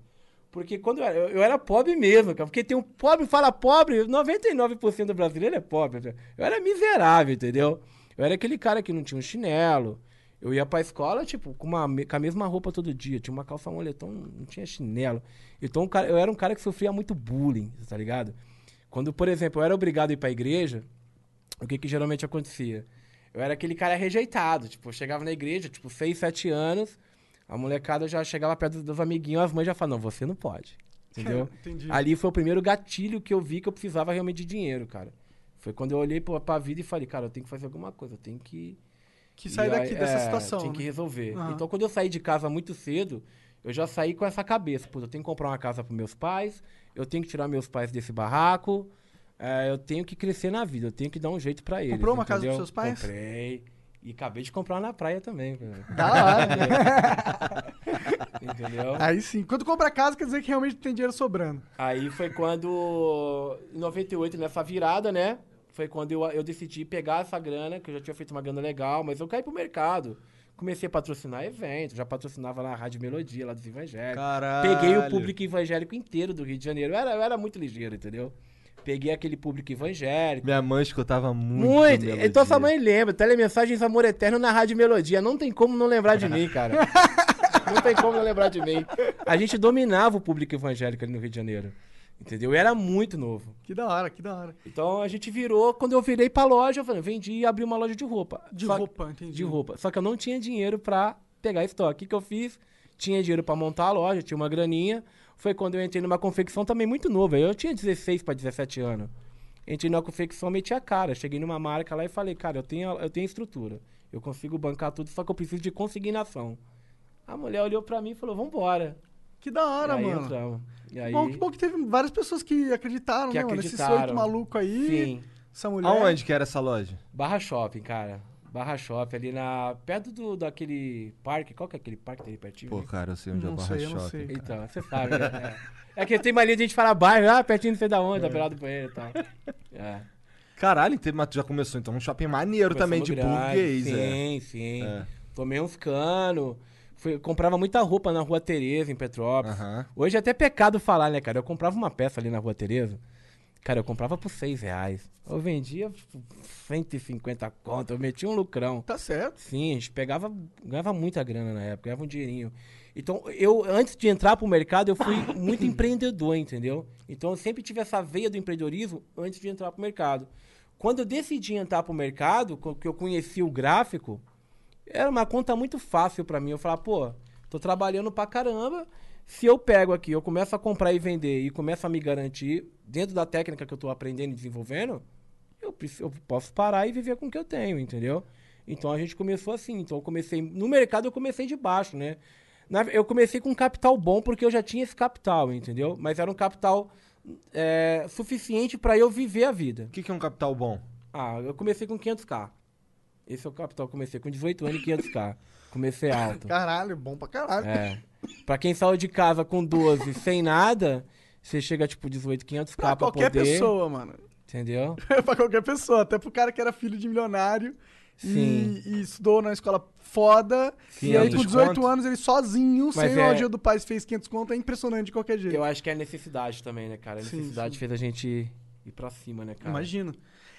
Porque quando eu era, eu, era pobre mesmo, cara. Porque tem um pobre, fala pobre, 99% do brasileiro é pobre. Eu era miserável, entendeu? Eu era aquele cara que não tinha um chinelo. Eu ia pra escola, tipo, com, uma, com a mesma roupa todo dia. Tinha uma calça moletom, não tinha chinelo. Então, cara- eu era um cara que sofria muito bullying, tá ligado? Quando, por exemplo, eu era obrigado a ir pra igreja, o que que geralmente acontecia? Eu era aquele cara rejeitado. Tipo, eu chegava na igreja, tipo, 6, 7 anos, a molecada já chegava perto dos- dos amiguinhos, as mães já falavam, não, você não pode. Entendeu? Entendi. Ali foi o primeiro gatilho que eu vi que eu precisava realmente de dinheiro, cara. Foi quando eu olhei pra, pra vida e falei, cara, eu tenho que fazer alguma coisa, eu tenho que Que sair aí, daqui dessa é, situação. Que né? resolver. Aham. Então, quando eu saí de casa muito cedo, eu já saí com essa cabeça. Pô, eu tenho que comprar uma casa para meus pais, eu tenho que tirar meus pais desse barraco, é, eu tenho que crescer na vida, eu tenho que dar um jeito para eles. Comprou uma casa entendeu? pros seus pais? Comprei. E acabei de comprar na praia também. Da hora. entendeu? Aí sim. Quando compra casa, quer dizer que realmente tem dinheiro sobrando. Aí foi quando, em 98, nessa virada, né? Foi quando eu, eu decidi pegar essa grana, que eu já tinha feito uma grana legal, mas eu caí pro mercado. Comecei a patrocinar eventos, já patrocinava lá a Rádio Melodia, lá dos evangélicos. Caralho. Peguei o público evangélico inteiro do Rio de Janeiro. Eu era, eu era muito ligeiro, entendeu? Peguei aquele público evangélico. Minha mãe escutava muito. Muito. Melodia. Então sua mãe lembra. Telemensagens Amor Eterno na Rádio Melodia. Não tem como não lembrar de mim, cara. não tem como não lembrar de mim. A gente dominava o público evangélico ali no Rio de Janeiro. Entendeu? Eu era muito novo. Que da hora, que da hora. Então a gente virou, quando eu virei pra loja, eu falei, vendi e abri uma loja de roupa. De Só- roupa, entendi. De roupa. Só que eu não tinha dinheiro pra pegar estoque. O que, que eu fiz? Tinha dinheiro pra montar a loja, tinha uma graninha. Foi quando eu entrei numa confecção também muito nova. Eu tinha 16 pra 17 anos. Entrei na confecção, meti a cara. Cheguei numa marca lá e falei, cara, eu tenho, eu tenho estrutura. Eu consigo bancar tudo, só que eu preciso de consignação. A mulher olhou pra mim e falou, vambora. Que da hora, e aí mano. entramos. E aí, Bom, que bom que teve várias pessoas que acreditaram, Que né, mano? Esses acreditaram. oito malucos aí. Sim. Essa mulher. Aonde que era essa loja? Barra Shopping, cara. Barra Shopping, ali na. Perto do, daquele parque. Qual que é aquele parque que ali pertinho? Pô, cara, eu sei onde é Não o Barra sei, Shopping. sei. Então, você sabe, né? É. É que tem mania de a gente falar bairro, ah, pertinho não sei da onde, tá pelado do banheiro e tal. É. Caralho, então, mas tu já começou então um shopping maneiro também, de Começamos grande, burguês, é. Sim, sim. É. Tomei uns canos. Fui, comprava muita roupa na Rua Tereza, em Petrópolis. Aham. Hoje é até pecado falar, né, cara? Eu comprava uma peça ali na Rua Tereza. Cara, eu comprava por 6 reais. Eu vendia por 150 conto. Eu metia um lucrão. Tá certo. Sim, a gente pegava, ganhava muita grana na época, ganhava um dinheirinho. Então, eu, antes de entrar pro mercado, eu fui muito empreendedor, entendeu? Então, eu sempre tive essa veia do empreendedorismo antes de entrar pro mercado. Quando eu decidi entrar pro mercado, que eu conheci o gráfico, era uma conta muito fácil pra mim. Eu falava, pô, tô trabalhando pra caramba. Se eu pego aqui, eu começo a comprar e vender e começo a me garantir dentro da técnica que eu tô aprendendo e desenvolvendo, eu, eu posso parar e viver com o que eu tenho, entendeu? Então a gente começou assim. Então eu comecei. No mercado eu comecei de baixo, né? Na- eu comecei com um capital bom porque eu já tinha esse capital, entendeu? Mas era um capital é, suficiente pra eu viver a vida. O que, que é um capital bom? Ah, eu comecei com 500k. Esse é o capital. Eu comecei com 18 anos e 500k. Comecei alto. Caralho, bom pra caralho. É. Pra quem saiu de casa com 12 sem nada, você chega tipo 18, 500k Pra pra, qualquer poder. pessoa, mano. Entendeu? pra qualquer pessoa. Até pro cara que era filho de milionário. Sim. E, e estudou na escola foda. Sim. E aí, com 500 18 conto. anos, ele sozinho, Mas sem é- a ajuda do pai, fez 500 conto. É impressionante de qualquer jeito. Eu acho que é necessidade também, né, cara? A Sim, necessidade sim. fez a gente ir pra cima, né, cara? Imagino.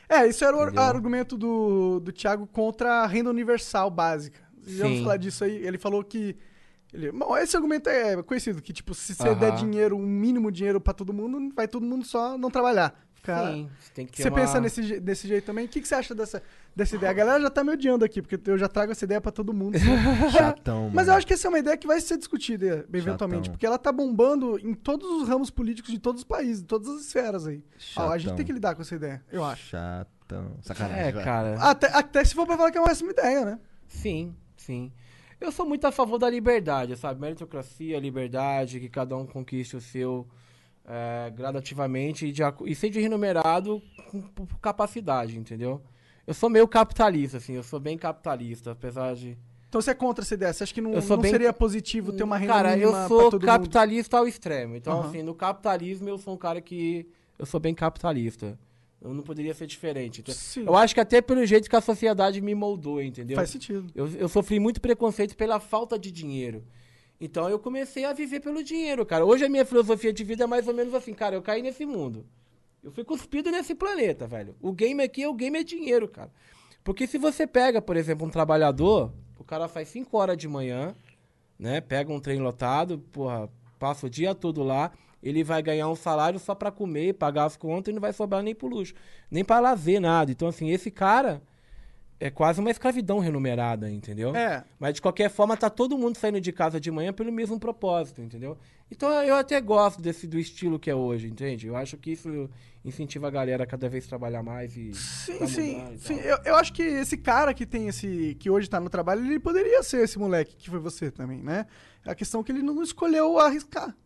É, isso era o Entendeu? argumento do, do Thiago contra a renda universal básica. Já vamos Sim. falar disso aí. Ele falou que. Ele, bom, esse argumento é conhecido, que tipo, se você Aham. der dinheiro, um mínimo dinheiro pra todo mundo, vai todo mundo só não trabalhar. Ficar- Sim, você tem que ter Você uma... pensa nesse, je- desse jeito também? O que, que você acha dessa, dessa ideia? A galera já tá me odiando aqui, porque eu já trago essa ideia pra todo mundo. Chatão, Mas mano. eu acho que essa é uma ideia que vai ser discutida eventualmente, Chatão. porque ela tá bombando em todos os ramos políticos de todos os países, de todas as esferas aí. Ó, a gente Chatão. tem que lidar com essa ideia, eu acho. Chatão. Sacanagem. É, vai. cara. Até, até se for pra falar que é uma péssima ideia, né? Sim, sim. Eu sou muito a favor da liberdade, sabe? Meritocracia, liberdade, que cada um conquiste o seu é, gradativamente e, de e seja remunerado com, por capacidade, entendeu? Eu sou meio capitalista, assim, eu sou bem capitalista, apesar de. Então você é contra essa ideia? Você acha que não, não bem- seria positivo ter uma renda Cara, mínima eu sou todo mundo? capitalista ao extremo. Então, Aham. assim, no capitalismo eu sou um cara que. Eu sou bem capitalista. Eu não poderia ser diferente. Então, Eu acho que até pelo jeito que a sociedade me moldou, entendeu? faz sentido. Eu, eu sofri muito preconceito pela falta de dinheiro. Então eu comecei a viver pelo dinheiro, cara. Hoje a minha filosofia de vida é mais ou menos assim, cara. Eu caí nesse mundo. Eu fui cuspido nesse planeta, velho. O game aqui, o game é dinheiro, cara. Porque se você pega, por exemplo, um trabalhador, o cara faz 5 horas de manhã, né? Pega um trem lotado, porra, passa o dia todo lá, ele vai ganhar um salário só pra comer, pagar as contas e não vai sobrar nem pro luxo, nem pra lazer, nada. Então, assim, esse cara é quase uma escravidão remunerada, entendeu? É, Mas de qualquer forma, tá todo mundo saindo de casa de manhã pelo mesmo propósito, entendeu? Então eu até gosto desse do estilo que é hoje, entende? Eu acho que isso incentiva a galera a cada vez trabalhar mais e. sim, tá sim. sim. Eu, eu acho que esse cara que tem esse. que hoje tá no trabalho, ele poderia ser esse moleque que foi você também, né? A questão é que ele não escolheu arriscar.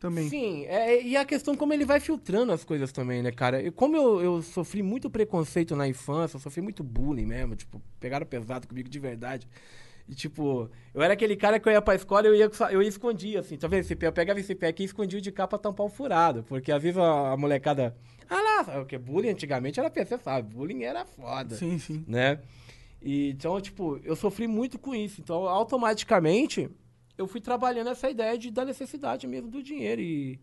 Também. Sim, é, e a questão como ele vai filtrando as coisas também, né, cara? Eu- como eu, eu sofri muito preconceito na infância, eu sofri muito bullying mesmo, tipo, pegaram pesado comigo de verdade. E, tipo, eu era aquele cara que eu ia pra escola e eu ia, eu ia escondia, assim, tá vendo? Eu pegava esse pé aqui e escondia o de cá pra tampar o furado, porque às vezes a, a molecada... Ah lá, sabe o que? Bullying antigamente era PC, sabe? Bullying era foda Sim, sim. né? E, então, tipo, eu sofri muito com isso. Então, automaticamente, eu fui trabalhando essa ideia de, da necessidade mesmo do dinheiro. E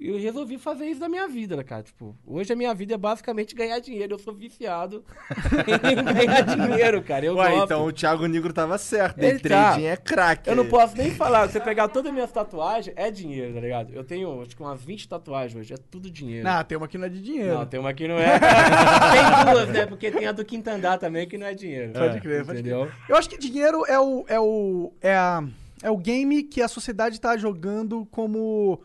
eu resolvi fazer isso da minha vida, né, cara? Tipo, hoje a minha vida é basicamente ganhar dinheiro. Eu sou viciado em ganhar dinheiro, cara. Eu Ué, gosto. então o Thiago Negro tava certo. Day Ele tá. trading é craque. Eu não posso nem falar. Se você pegar todas as minhas tatuagens, é dinheiro, tá ligado? Eu tenho, acho que umas 20 tatuagens hoje. É tudo dinheiro. Não, tem uma que não é de dinheiro. Não, tem uma que não é. tem duas, né? Porque tem a do Quintandá também que não é dinheiro. Pode crer, pode Entendeu? Eu acho que dinheiro é o. É o. É, a, é o game que a sociedade tá jogando como.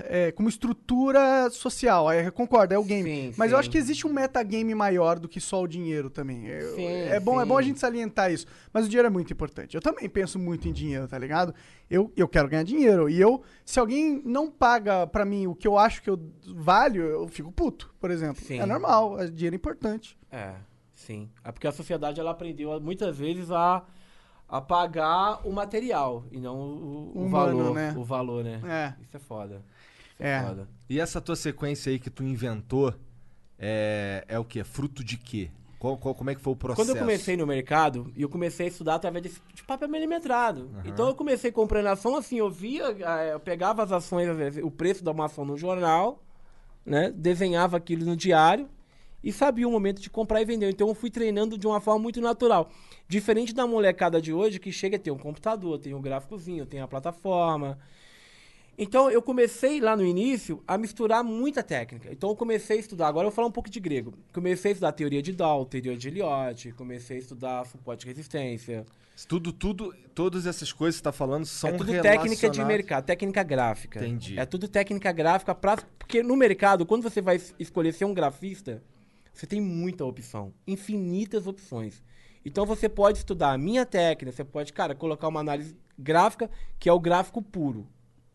é, como estrutura social. Aí eu concordo, é o game. Sim, Mas eu sim. acho que existe um metagame maior do que só o dinheiro também. Eu- Sim, é, bom, é bom a gente salientar isso. Mas o dinheiro é muito importante. Eu também penso muito em dinheiro, tá ligado? Eu, eu quero ganhar dinheiro. E eu, se alguém não paga pra mim o que eu acho que eu valho, eu fico puto, por exemplo. É normal, é- dinheiro é importante. É, sim. É porque a sociedade ela aprendeu muitas vezes a, a pagar o material e não o, o Humano, valor. né? O valor, né? É. Isso é foda. Isso É. foda. E essa tua sequência aí que tu inventou é, é o quê? Fruto de quê? Qual, qual- como é que foi o processo? Quando eu comecei no mercado, eu comecei a estudar através de, de papel milimetrado. Então eu comecei comprando ação assim, eu via, eu pegava as ações, às vezes, o preço da uma ação no jornal, né? Desenhava aquilo no diário e sabia o momento de comprar e vender. Então eu fui treinando de uma forma muito natural. Diferente da molecada de hoje que chega a ter um computador, tem um gráficozinho, tem a plataforma. Então eu comecei lá no início a misturar muita técnica. Então eu comecei a estudar, agora eu vou falar um pouco de grego. Comecei a estudar teoria de Dow, teoria de Eliot, comecei a estudar suporte e resistência. Tudo, tudo, todas essas coisas que você tá falando são é tudo técnica de mercado, técnica gráfica. Entendi. É tudo técnica gráfica pra, porque no mercado, quando você vai es- escolher ser um grafista, você tem muita opção, infinitas opções. Então você pode estudar a minha técnica, você pode, cara, colocar uma análise gráfica, que é o gráfico puro,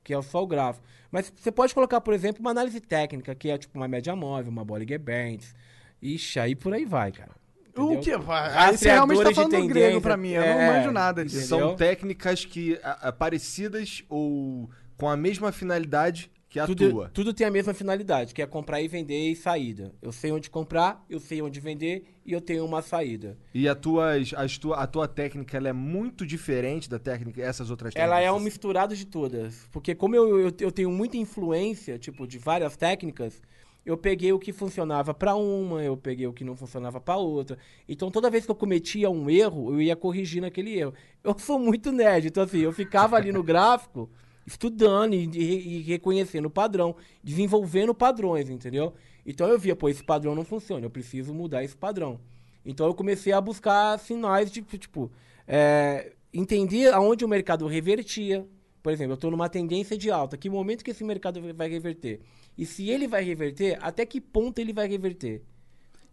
que é só o gráfico. Mas você pode colocar, por exemplo, uma análise técnica, que é tipo uma média móvel, uma Bollinger Bands. Ixi, aí por aí vai, cara. O Entendeu? que? Aí você realmente tá falando grego pra mim. Eu É, não manjo nada disso. São técnicas que a- a- parecidas ou com a mesma finalidade que a tudo, tua. tudo tem a mesma finalidade, que é comprar e vender e saída. Eu sei onde comprar, eu sei onde vender e eu tenho uma saída. E a tua, as tua, a tua técnica ela é muito diferente da técnica essas outras técnicas. Ela é um misturado de todas. Porque como eu, eu, eu tenho muita influência, tipo, de várias técnicas, eu peguei o que funcionava pra uma, eu peguei o que não funcionava pra outra. Então toda vez que eu cometia um erro, eu ia corrigindo aquele erro. Eu sou muito nerd, então assim, eu ficava ali no gráfico estudando e, e- e reconhecendo o padrão, desenvolvendo padrões, entendeu? Então eu via, pô, esse padrão não funciona, eu preciso mudar esse padrão. Então eu comecei a buscar sinais de, tipo, é, entender aonde o mercado revertia. Por exemplo, eu estou numa tendência de alta. Que momento que esse mercado vai reverter? E se ele vai reverter, até que ponto ele vai reverter?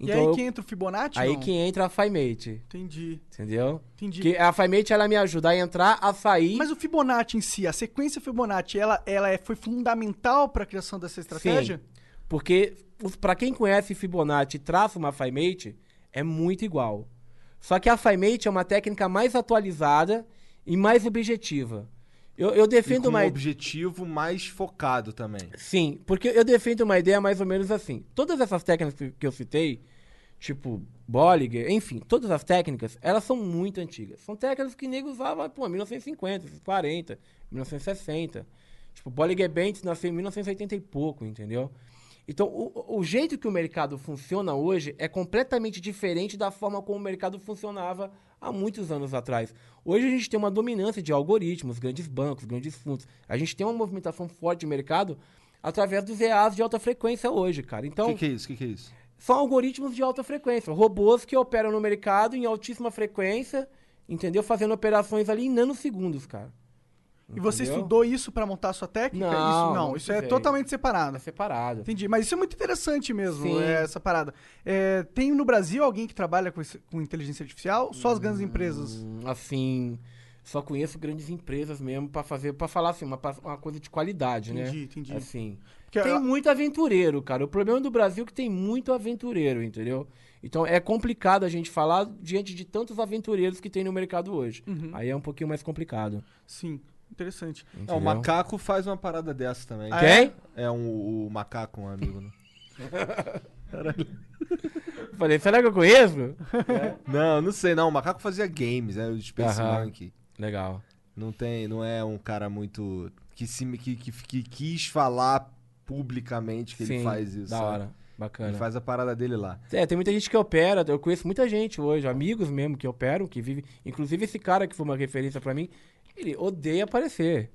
E aí eu- que entra o Fibonacci? aí não? que entra a FiMate, Entendi, entendeu? entendi. Que a FiMate, ela me ajuda a entrar, a sair. Mas o Fibonacci em si, a sequência Fibonacci, ela, ela é, foi fundamental pra criação dessa estratégia? Porque, os- pra quem conhece Fibonacci e traça uma FiMate, é muito igual. Só que a FiMate é uma técnica mais atualizada e mais objetiva. Eu, eu E defendo com uma um objetivo mais focado também. Sim, porque eu defendo uma ideia mais ou menos assim. Todas essas técnicas que- eu citei, tipo Bollinger, enfim, todas as técnicas, elas são muito antigas. São técnicas que nego usava, pô, 1950, 40, 1960. Tipo, Bollinger Bands nasceu em 1980 e pouco, entendeu? Então, o, o jeito que o mercado funciona hoje é completamente diferente da forma como o mercado funcionava há muitos anos atrás. Hoje a gente tem uma dominância de algoritmos, grandes bancos, grandes fundos. A gente tem uma movimentação forte de mercado através dos EAs de alta frequência hoje, cara. O Então, que, que é isso? O que, que é isso? são algoritmos de alta frequência, robôs que operam no mercado em altíssima frequência, entendeu? Fazendo operações ali em nanosegundos, cara. E você Entendeu? estudou isso pra montar a sua técnica? Não, isso não, não isso é totalmente separado. É separado. Entendi, mas isso é muito interessante mesmo, Sim. é, essa parada. É, tem no Brasil alguém que trabalha com, com inteligência artificial? Só as grandes empresas? Hum, Assim, só conheço grandes empresas mesmo pra fazer, para falar assim, uma, uma coisa de qualidade, né? Entendi, entendi. Assim. Porque tem muito aventureiro, cara. O problema do Brasil é que tem muito aventureiro, entendeu? Então é complicado a gente falar diante de tantos aventureiros que tem no mercado hoje. Uhum. Aí é um pouquinho mais complicado. Sim, interessante. É, o macaco faz uma parada dessa também. Ah, Quem? É um, o macaco, um amigo. né? Falei, será que eu conheço? não, não sei não. O macaco fazia games, né? O Space Aham. Monkey. Legal. Não tem, não é um cara muito que se que, que, que quis falar publicamente que ele Sim, faz isso. Da sabe? hora. Bacana. Ele faz a parada dele lá. É, tem muita gente que opera, eu conheço muita gente hoje, amigos mesmo que operam, que vivem. Inclusive esse cara que foi uma referência pra mim, ele odeia aparecer.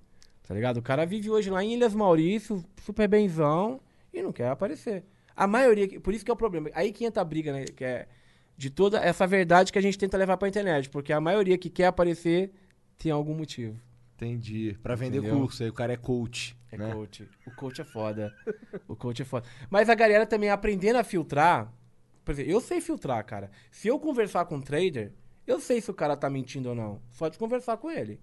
Tá ligado? O cara vive hoje lá em Ilhas Maurício, super benzão, e não quer aparecer. A maioria, por isso que é o problema. Aí que entra a briga, né? Que é de toda essa verdade que a gente tenta levar pra internet. Porque a maioria que quer aparecer tem algum motivo. Entendi. Pra vender Entendeu? curso, aí o cara é coach. É né? coach. O coach é foda. o coach é foda. Mas a galera também aprendendo a filtrar. Por exemplo, eu sei filtrar, cara. Se eu conversar com um trader, eu sei se o cara tá mentindo ou não. Só de conversar com ele.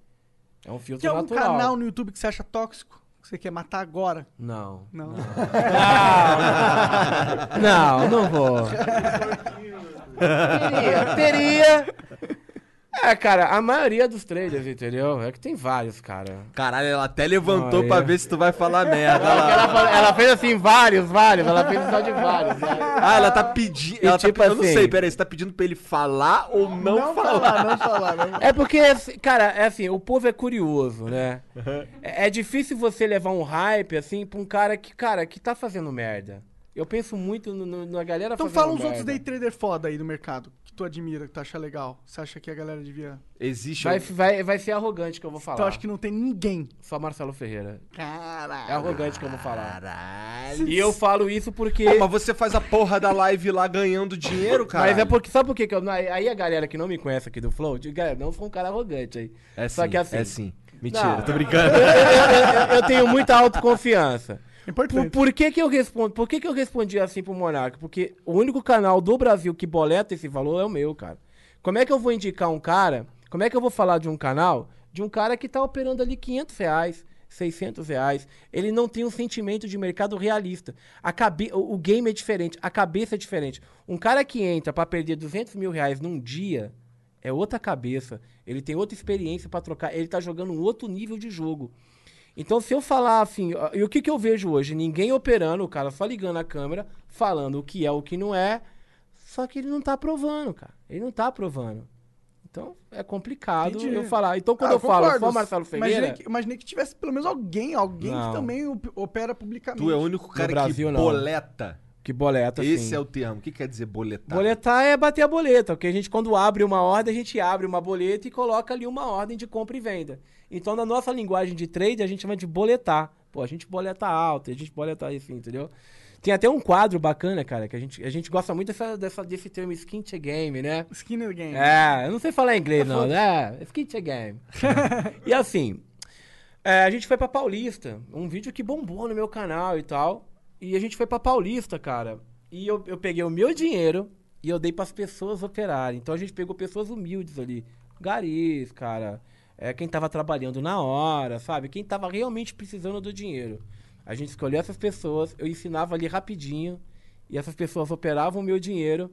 É um filtro Tem algum natural. canal no YouTube que você acha tóxico? Que você quer matar agora? Não. Não. Não, não vou. teria, teria. É, cara, a maioria dos traders, entendeu? É que tem vários, cara. Caralho, ela até levantou Olha. pra ver se tu vai falar merda. Ela, falou- ela fez assim, vários, vários. Ela fez só de vários. né? Ah, ela tá pedindo. Ela tá tipo pedindo. Eu não assim- sei, peraí, você tá pedindo pra ele falar ou não, falar? não falar. Não. É porque, assim, cara, é assim, o povo é curioso, né? É, é difícil você levar um hype, assim, pra um cara que, cara, que tá fazendo merda. Eu penso muito no- no- na galera Então fazendo fala uns merda. outros day trader foda aí do mercado, que tu admira, que tu acha legal. Você acha que a galera devia... Existe. Vai, vai, vai ser arrogante que eu vou falar. Tu acha que não tem ninguém? Só Marcelo Ferreira. É Caralho. arrogante que eu vou falar. Caralho. E eu falo isso porque... Pô, mas você faz a porra da live lá ganhando dinheiro, cara. Mas é porque, sabe por quê que eu, aí a galera que não me conhece aqui do Flow, diz, galera, não sou um cara arrogante aí. É Só sim, que assim- É sim. Mentira, Não. tô brincando. Eu, eu- eu- eu tenho muita autoconfiança. Por, Importante. por que que eu respondo? Por que que eu respondi assim pro Monark? Porque o único canal do Brasil que boleta esse valor é o meu, cara. Como é que eu vou indicar um cara? Como é que eu vou falar de um canal? De um cara que tá operando ali 500 reais, 600 reais. Ele não tem um sentimento de mercado realista. A cabe... o, game é diferente, a cabeça é diferente. Um cara que entra pra perder 200 mil reais num dia é outra cabeça. Ele tem outra experiência pra trocar. Ele tá jogando um outro nível de jogo. Então, se eu falar assim, e o que, que eu vejo hoje? Ninguém operando, o cara só ligando a câmera, falando o que é, o que não é, só que ele não tá aprovando, cara. Ele não tá aprovando. Então, é complicado Entendi. eu falar. Então, quando Ah, eu falo só Marcelo Ferreira, Imaginei que, imaginei que tivesse pelo menos alguém, alguém Não. que também op- opera publicamente. Tu é o único cara Brasil, que não. boleta. Que boleta, Esse sim. é o termo. O que quer dizer boletar? Boletar é bater a boleta, porque a gente, quando abre uma ordem, a gente abre uma boleta e coloca ali uma ordem de compra e venda. Então, na nossa linguagem de trade, a gente chama de boletar. Pô, a gente boleta alto, a gente boleta assim, entendeu? Tem até um quadro bacana, cara, que a gente, a gente gosta muito dessa, dessa- desse termo skin to game, né? Skinner Game. É, eu não sei falar inglês, não, né? Skin to game. e assim, é, a gente foi pra Paulista, um vídeo que bombou no meu canal e tal. E a gente foi pra Paulista, cara. E eu, eu peguei o meu dinheiro e eu dei pras pessoas operarem. Então a gente pegou pessoas humildes ali. Garis, cara. É, quem tava trabalhando na hora, sabe? Quem tava realmente precisando do dinheiro. A gente escolheu essas pessoas, eu ensinava ali rapidinho. E essas pessoas operavam o meu dinheiro.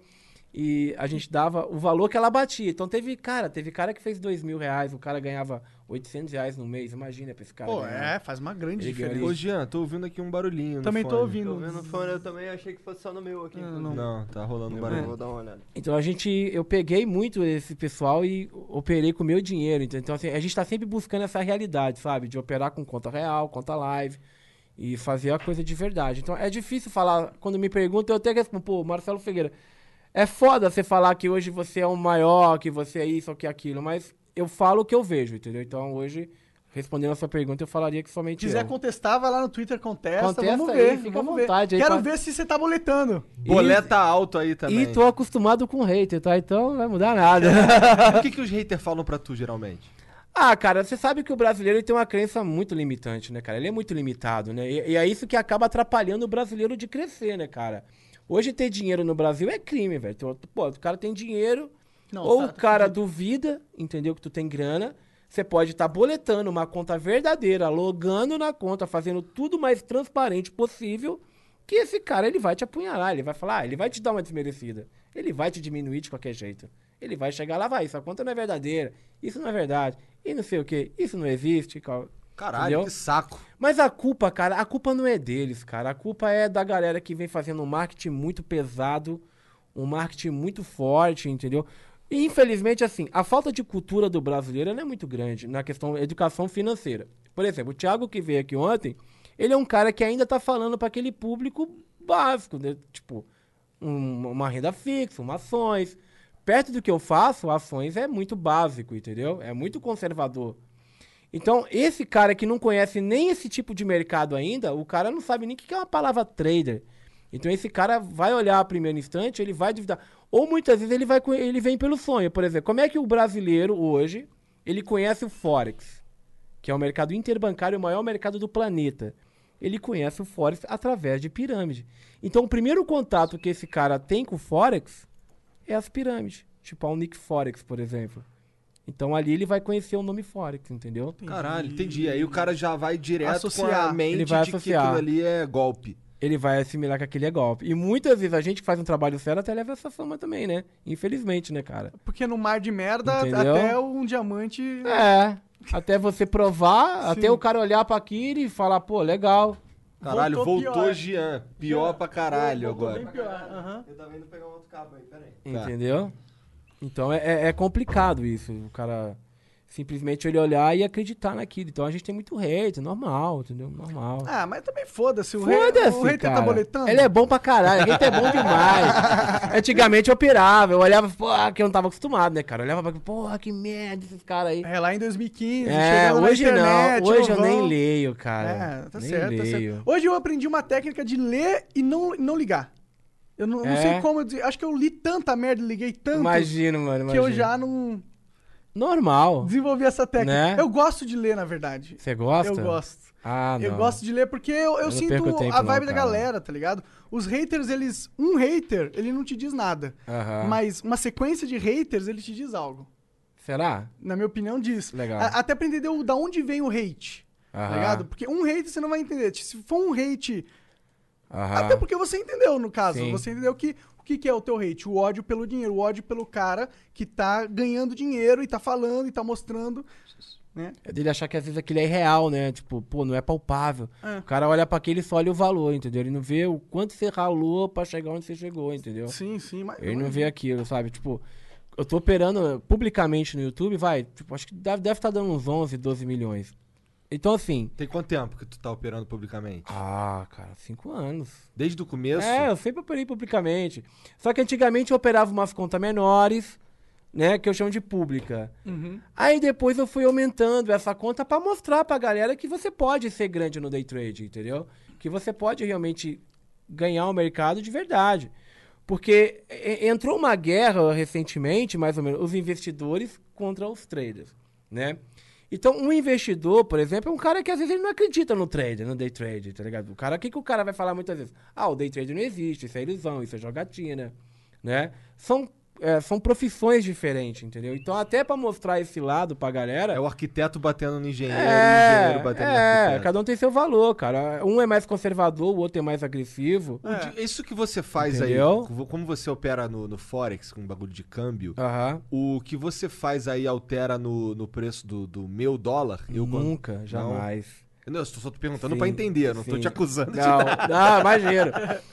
E a gente dava o valor que ela batia. Então teve, cara, teve cara que fez dois mil reais, o cara ganhava 800 reais no mês. Imagina pra esse cara. Pô, ganhar. é, faz uma grande Ele diferença. Ô, Jean, tô ouvindo aqui um barulhinho. no Também tô fone. ouvindo. Tô vendo o fone, eu também achei que fosse só no meu aqui. Não, Não, tá rolando um barulho. Vou dar uma olhada. Então a gente, eu peguei muito esse pessoal e operei com o meu dinheiro. Então, então, assim, a gente tá sempre buscando essa realidade, sabe? De operar com conta real, conta live e fazer a coisa de verdade. Então é difícil falar, quando me perguntam, eu até respondo, pô, Marcelo Figueira, é foda você falar que hoje você é o maior, que você é isso ou que é aquilo, mas eu falo o que eu vejo, entendeu? Então hoje, respondendo a sua pergunta, eu falaria que somente Se quiser eu. contestar, vai lá no Twitter, contesta. Contesta vamos aí, ver. fica à vamos vontade ver. aí Quero pra- ver se você tá boletando. Boleta alto aí também. E tô acostumado com hater, tá? Então não vai mudar nada. O que, que os haters falam pra tu, geralmente? Ah, cara, você sabe que o brasileiro ele tem uma crença muito limitante, né, cara? Ele é muito limitado, né? E, e é isso que acaba atrapalhando o brasileiro de crescer, né, cara? Hoje ter dinheiro no Brasil é crime, velho. Pô, o cara tem dinheiro, Não, ou tá- o cara duvida, entendeu? Que tu tem grana. Você pode estar boletando uma conta verdadeira, logando na conta, fazendo tudo o mais transparente possível, que esse cara ele vai te apunhalar, ele vai falar, ah, ele vai te dar uma desmerecida. Ele vai te diminuir de qualquer jeito. Ele vai chegar lá, vai, essa conta não é verdadeira, isso não é verdade, e não sei o que, isso não existe. cal- Caralho, Entendeu? que saco. Mas a culpa, cara, a culpa não é deles, cara. A culpa é da galera que vem fazendo um marketing muito pesado, um marketing muito forte, entendeu? E infelizmente, assim, a falta de cultura do brasileiro é muito grande na questão educação financeira. Por exemplo, o Thiago que veio aqui ontem, ele é um cara que ainda tá falando para aquele público básico, né? Tipo, um- uma renda fixa, uma ações. Perto do que eu faço, ações é muito básico, entendeu? É muito conservador. Então, esse cara que não conhece nem esse tipo de mercado ainda, o cara não sabe nem o que é uma palavra trader. Então, esse cara vai olhar a primeiro instante, ele vai duvidar. Ou muitas vezes ele, vai, ele vem pelo sonho. Por exemplo, como é que o brasileiro hoje, ele conhece o Forex? que é o mercado interbancário, o maior mercado do planeta. Ele conhece o Forex através de pirâmide. Então, o primeiro contato que esse cara tem com o Forex é as pirâmides. Tipo a Unique Forex, por exemplo. Então, ali ele vai conhecer o nome Forex, entendeu? Caralho, entendi. Aí o cara já vai direto Associar. com a mente Ele vai de que associar. aquilo ali é golpe. Ele vai assimilar que aquele é golpe. E muitas vezes a gente que faz um trabalho sério até leva essa fama também, né? Infelizmente, né, cara? Porque no mar de merda, Entendeu? até um diamante. É. Até você provar, até o cara olhar pra aquilo e falar, pô, legal. Caralho, Voltou voltou, pior. Jean. Pior pra caralho Voltou agora. bem pior. Aham. Eu tava indo pegar um outro cabo aí, peraí. Tá. Entendeu? Então é, é- é complicado isso. O cara simplesmente ele olhar e acreditar naquilo. Então a gente tem muito hate, normal, entendeu? Normal. Ah, mas também foda-se. O rei, o rei tá boletando. Ele é bom pra caralho, o hater é bom demais. Antigamente eu operava, eu olhava, pô, que eu não tava acostumado, né, cara? Eu olhava pra porra, que merda esses caras aí. É, lá em 2015, É, hoje internet, não, hoje eu nem leio, cara. É, tá nem certo, tá leio. certo. Hoje eu aprendi uma técnica de ler e não, não ligar. Eu não, não É? sei como, eu dizer, acho que eu li tanta merda liguei tanto Imagino, mano, que imagino. eu já não Normal. desenvolvi essa técnica. Né? Eu gosto de ler, na verdade. Você gosta? Eu gosto. Ah, não. Eu gosto de ler porque eu, eu não sinto tempo a não, vibe da cara. galera, tá ligado? Os haters, eles. Um hater, ele não te diz nada. Aham. Mas uma sequência de haters, ele te diz algo. Será? Na minha opinião, diz. Legal. A- até pra entender o- da onde vem o hate. Tá Aham. ligado? Porque um hate você não vai entender. Se for um hate. Aham. Até porque você entendeu, no caso. Sim. Você entendeu que que, que é o teu hate? O ódio pelo dinheiro. O ódio pelo cara que tá ganhando dinheiro e tá falando e tá mostrando. Né? É dele achar que às vezes aquilo é irreal, né? Tipo, pô, não é palpável. É. O cara olha pra aquilo e só olha o valor, entendeu? Ele não vê o quanto você ralou pra chegar onde você chegou, entendeu? Sim, sim. Mas, Ele não vê aquilo, sabe? Tipo, eu tô operando publicamente no YouTube, vai, tipo, acho que deve estar tá dando uns 11, 12 milhões. Então, assim. Tem quanto tempo que tu tá operando publicamente? Ah, cara, cinco anos. Desde o começo? É, eu sempre operei publicamente. Só que antigamente eu operava umas contas menores, né? Que eu chamo de pública. Uhum. Aí depois eu fui aumentando essa conta pra mostrar pra galera que você pode ser grande no day trade, entendeu? Que você pode realmente ganhar o mercado de verdade. Porque entrou uma guerra recentemente, mais ou menos, os investidores contra os traders, né? Então, um investidor, por exemplo, é um cara que às vezes ele não acredita no trade, no day trade, tá ligado? O cara, o que, que o cara vai falar muitas vezes? Ah, o day trade não existe, isso é ilusão, isso é jogatina, né? São, é, são profissões diferentes, entendeu? Então, até pra mostrar esse lado pra galera... É o arquiteto batendo no engenheiro, o É, engenheiro batendo no é, arquiteto. cada um tem seu valor, cara. Um é mais conservador, o outro é mais agressivo. O di- Isso que você faz Entendeu? aí, como você opera no, no Forex, com bagulho de câmbio, Aham. o que você faz aí altera no, no preço do, do meu dólar? Eu quando- Nunca, jamais. Não, eu só tô perguntando pra entender, eu não tô sim. te acusando de Não, nada. não, imagina.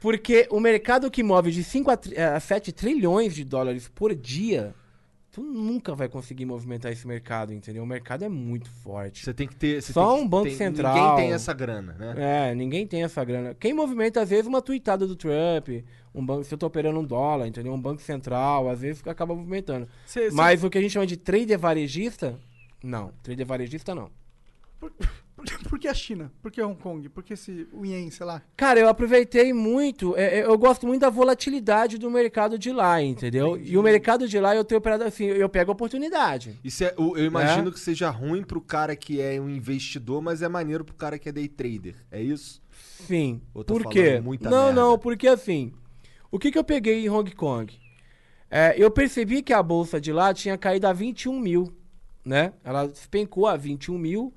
Porque o mercado que move de 5 a, tri- a 7 trilhões de dólares por dia, tu nunca vai conseguir movimentar esse mercado, entendeu? O mercado é muito forte. Você tem que ter. Só um banco tem- central. Ninguém tem essa grana, né? É, ninguém tem essa grana. Quem movimenta, às vezes, uma tweetada do Trump, um banco, se eu tô operando um dólar, entendeu? Um banco central, às vezes acaba movimentando. Cê- cê- Mas o que a gente chama de trader varejista, não. Trader varejista, não. Por, por, por que a China? Por que Hong Kong? Por que esse, o Yen, sei lá? Cara, eu aproveitei muito. é, é, eu gosto muito da volatilidade do mercado de lá, entendeu? E o mercado de lá eu tenho operado assim, eu pego a oportunidade. Isso é, eu eu imagino É. que seja ruim pro cara que é um investidor, mas é maneiro pro cara que é day trader. É isso? Sim. Tô Por quê? muita Não, merda? não, porque assim. O que, que eu peguei em Hong Kong? É, eu percebi que a bolsa de lá tinha caído a 21 mil, né? Ela despencou a 21 mil.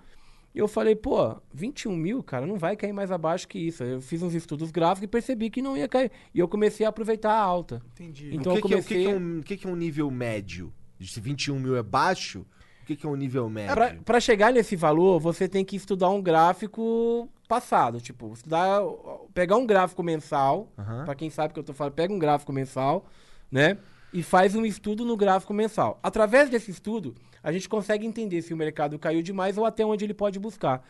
E eu falei, pô, 21 mil, cara, não vai cair mais abaixo que isso. Eu fiz uns estudos gráficos e percebi que não ia cair. E eu comecei a aproveitar a alta. Entendi. Então o que, que é- o que comecei. que é um, o que, é um nível médio? Se 21 mil é baixo, o que, que é um nível médio? Pra, pra chegar nesse valor, você tem que estudar um gráfico passado. Tipo, estudar, pegar um gráfico mensal. Pra quem sabe o que eu tô falando, pega um gráfico mensal, né? E faz um estudo no gráfico mensal. Através desse estudo, a gente consegue entender se o mercado caiu demais ou até onde ele pode buscar.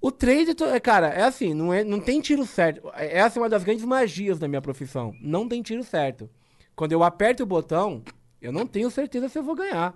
O trade, é, cara, é assim, não, é, não tem tiro certo. É- Essa é uma das grandes magias da minha profissão. Não tem tiro certo. Quando eu aperto o botão, eu não tenho certeza se eu vou ganhar.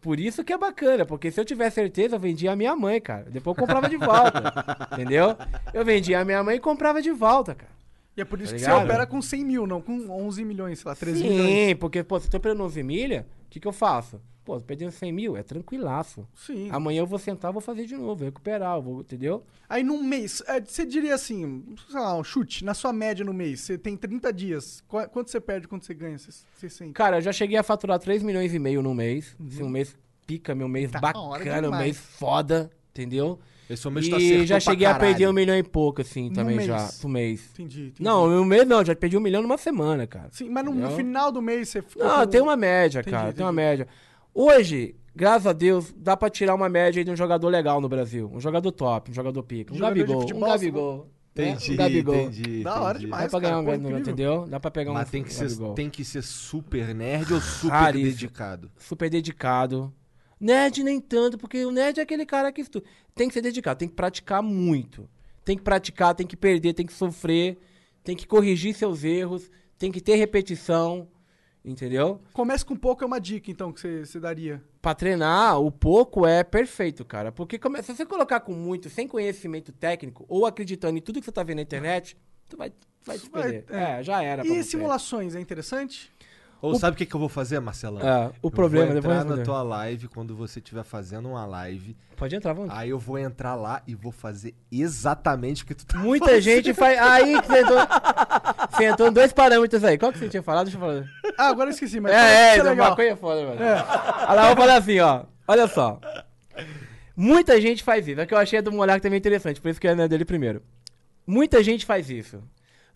Por isso que é bacana, porque se eu tiver certeza, eu vendia a minha mãe, cara. Depois eu comprava de volta. entendeu? Eu vendia a minha mãe e comprava de volta, cara. E é por isso Tá que você ligado? opera com 100 mil, não com 11 milhões, sei lá, 13 Sim, milhões. porque, pô, se eu tô operando 11 milha, O que, que eu faço? Pô, perdendo 100 mil, é tranquilaço. Sim. Amanhã eu vou sentar, vou fazer de novo, vou recuperar, vou, entendeu? Aí num mês, é, você diria assim, sei lá, um chute, na sua média no mês, você tem 30 dias. Qu- Quanto você perde, quanto você ganha? Você, você sente? Cara, eu já cheguei a faturar 3 milhões e meio no mês. Assim, um mês pica, meu mês hora bacana, um mês foda, entendeu? Esse momento E tá acertou já cheguei a perder um milhão e pouco, assim, também mês. já, por mês. Entendi, entendi. Não, um mês não, já perdi um milhão numa semana, cara. Sim, mas no, no Entendeu? final do mês você ficou Não, com- tem uma média, Entendi, cara, tem uma média. Hoje, graças a Deus, dá pra tirar uma média aí de um jogador legal no Brasil. Um jogador top, um jogador pica. Um Jogador de Gabigol, futebol, um Gabigol. né? Entendi, Um Gabigol. entendi. Da hora entendi. demais. Dá pra cara, ganhar um pô, Gabigol, incrível. entendeu? Dá pra pegar um Mas tem que, ser, Gabigol. tem que ser super nerd ou super Raríssimo. dedicado? super dedicado. Nerd nem tanto, porque o nerd é aquele cara que estuda. Tem que ser dedicado, tem que praticar muito. Tem que praticar, tem que perder, tem que sofrer, tem que corrigir seus erros, tem que ter repetição, entendeu? Comece com pouco é uma dica, então, que você, daria. Pra treinar, o pouco é perfeito, cara. Porque come- se você colocar com muito, sem conhecimento técnico, ou acreditando em tudo que você tá vendo na internet, tu vai, vai Vai- perder. é. É, já era. E simulações, é interessante? Ou sabe o que, que eu vou fazer, Marcelão? É, o Eu problema, vou depois entrar na tua live quando você estiver fazendo uma live. Pode entrar, vamos. Aí eu vou entrar lá e vou fazer exatamente o que tu tá Muita gente faz. Aí que você entrou, você entrou em dois parâmetros aí. Qual que você tinha falado? Deixa eu falar. Ah, agora eu esqueci, mas É, é, é maconha é foda, mano. Olha lá, eu vou falar assim, ó. Olha só. Muita gente faz isso. É que eu achei a do Molhar também interessante, por isso que eu ia dele primeiro. Muita gente faz isso.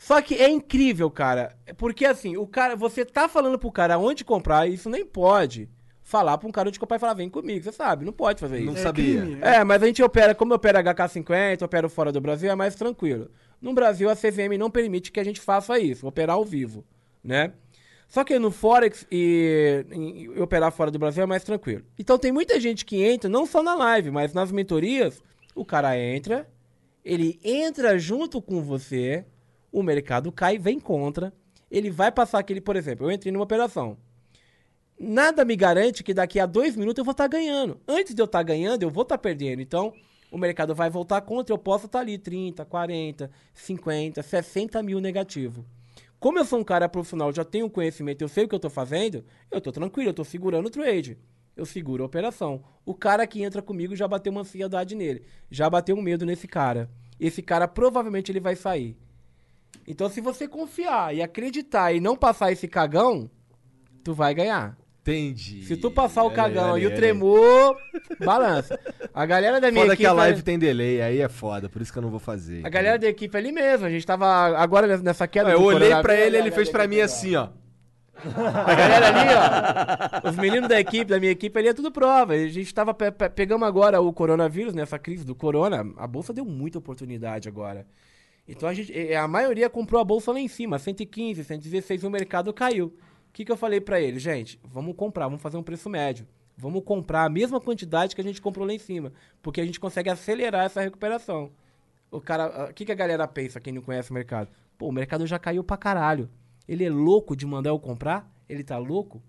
Só que é incrível, cara. Porque assim, o cara, você tá falando pro cara onde comprar, e isso nem pode falar pra um cara onde comprar e falar, vem comigo, você sabe, não pode fazer isso. Não É sabia. crime. É, mas a gente opera, como opera HK50, opera fora do Brasil, é mais tranquilo. No Brasil, a CVM não permite que a gente faça isso, operar ao vivo, né? Só que no Forex e, e- e operar fora do Brasil é mais tranquilo. Então tem muita gente que entra, não só na live, mas nas mentorias, o cara entra, ele entra junto com você, o mercado cai, vem contra, ele vai passar aquele, por exemplo, eu entrei numa operação. Nada me garante que daqui a dois minutos eu vou estar ganhando. Antes de eu estar ganhando, eu vou estar perdendo. Então, o mercado vai voltar contra, eu posso estar ali 30, 40, 50, 60 mil negativo. Como eu sou um cara profissional, já tenho conhecimento, eu sei o que eu estou fazendo, eu estou tranquilo, eu estou segurando o trade. Eu seguro a operação. O cara que entra comigo já bateu uma ansiedade nele. Já bateu um medo nesse cara. Esse cara provavelmente ele vai sair. Então, se você confiar e acreditar e não passar esse cagão, tu vai ganhar. Entendi. Se tu passar o aí, cagão olha e o tremor, balança. A galera da minha Foda equipe. que a live tem delay, aí é foda, por isso que eu não vou fazer. A galera da equipe ali mesmo, a gente tava agora nessa queda Eu do olhei pra ele, ele fez pra mim assim, ó. A galera ali, ó. Os meninos da equipe, da minha equipe ali é tudo prova. A gente tava. pe- pe- pegamos agora o coronavírus, nessa crise do corona. A bolsa deu muita oportunidade agora. Então a gente. eh, A maioria comprou a bolsa lá em cima, 115, 116, e o mercado caiu. O que, que eu falei pra ele? Gente, vamos comprar, vamos fazer um preço médio. Vamos comprar a mesma quantidade que a gente comprou lá em cima. Porque a gente consegue acelerar essa recuperação. O cara. O que, que a galera pensa, quem não conhece o mercado? Pô, o mercado já caiu pra caralho. Ele é louco de mandar eu comprar? Ele tá louco?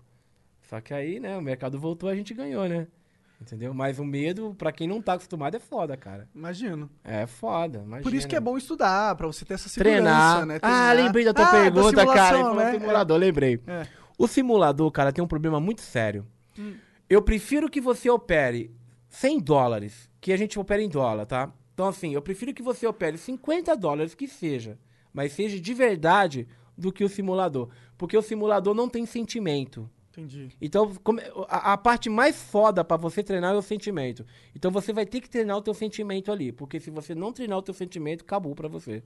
Só que aí, né, o mercado voltou, a gente ganhou, né? Entendeu? Mas o medo, pra quem não tá acostumado, é foda, cara. Imagino. É foda, imagina. Por isso que é bom estudar, pra você ter essa segurança, Treinar. né? Ah, Treinar. lembrei da tua Ah, pergunta, cara. Ele falou né? simulador, lembrei. É. O simulador, cara, tem um problema muito sério. Eu prefiro que você opere 100 dólares, que a gente opera em dólar, tá? Então, assim, eu prefiro que você opere 50 dólares, que seja, mas seja de verdade do que o simulador. Porque o simulador não tem sentimento. Entendi. Então, a, a parte mais foda pra você treinar é o sentimento. Então, você vai ter que treinar o teu sentimento ali. Porque se você não treinar o teu sentimento, acabou pra você.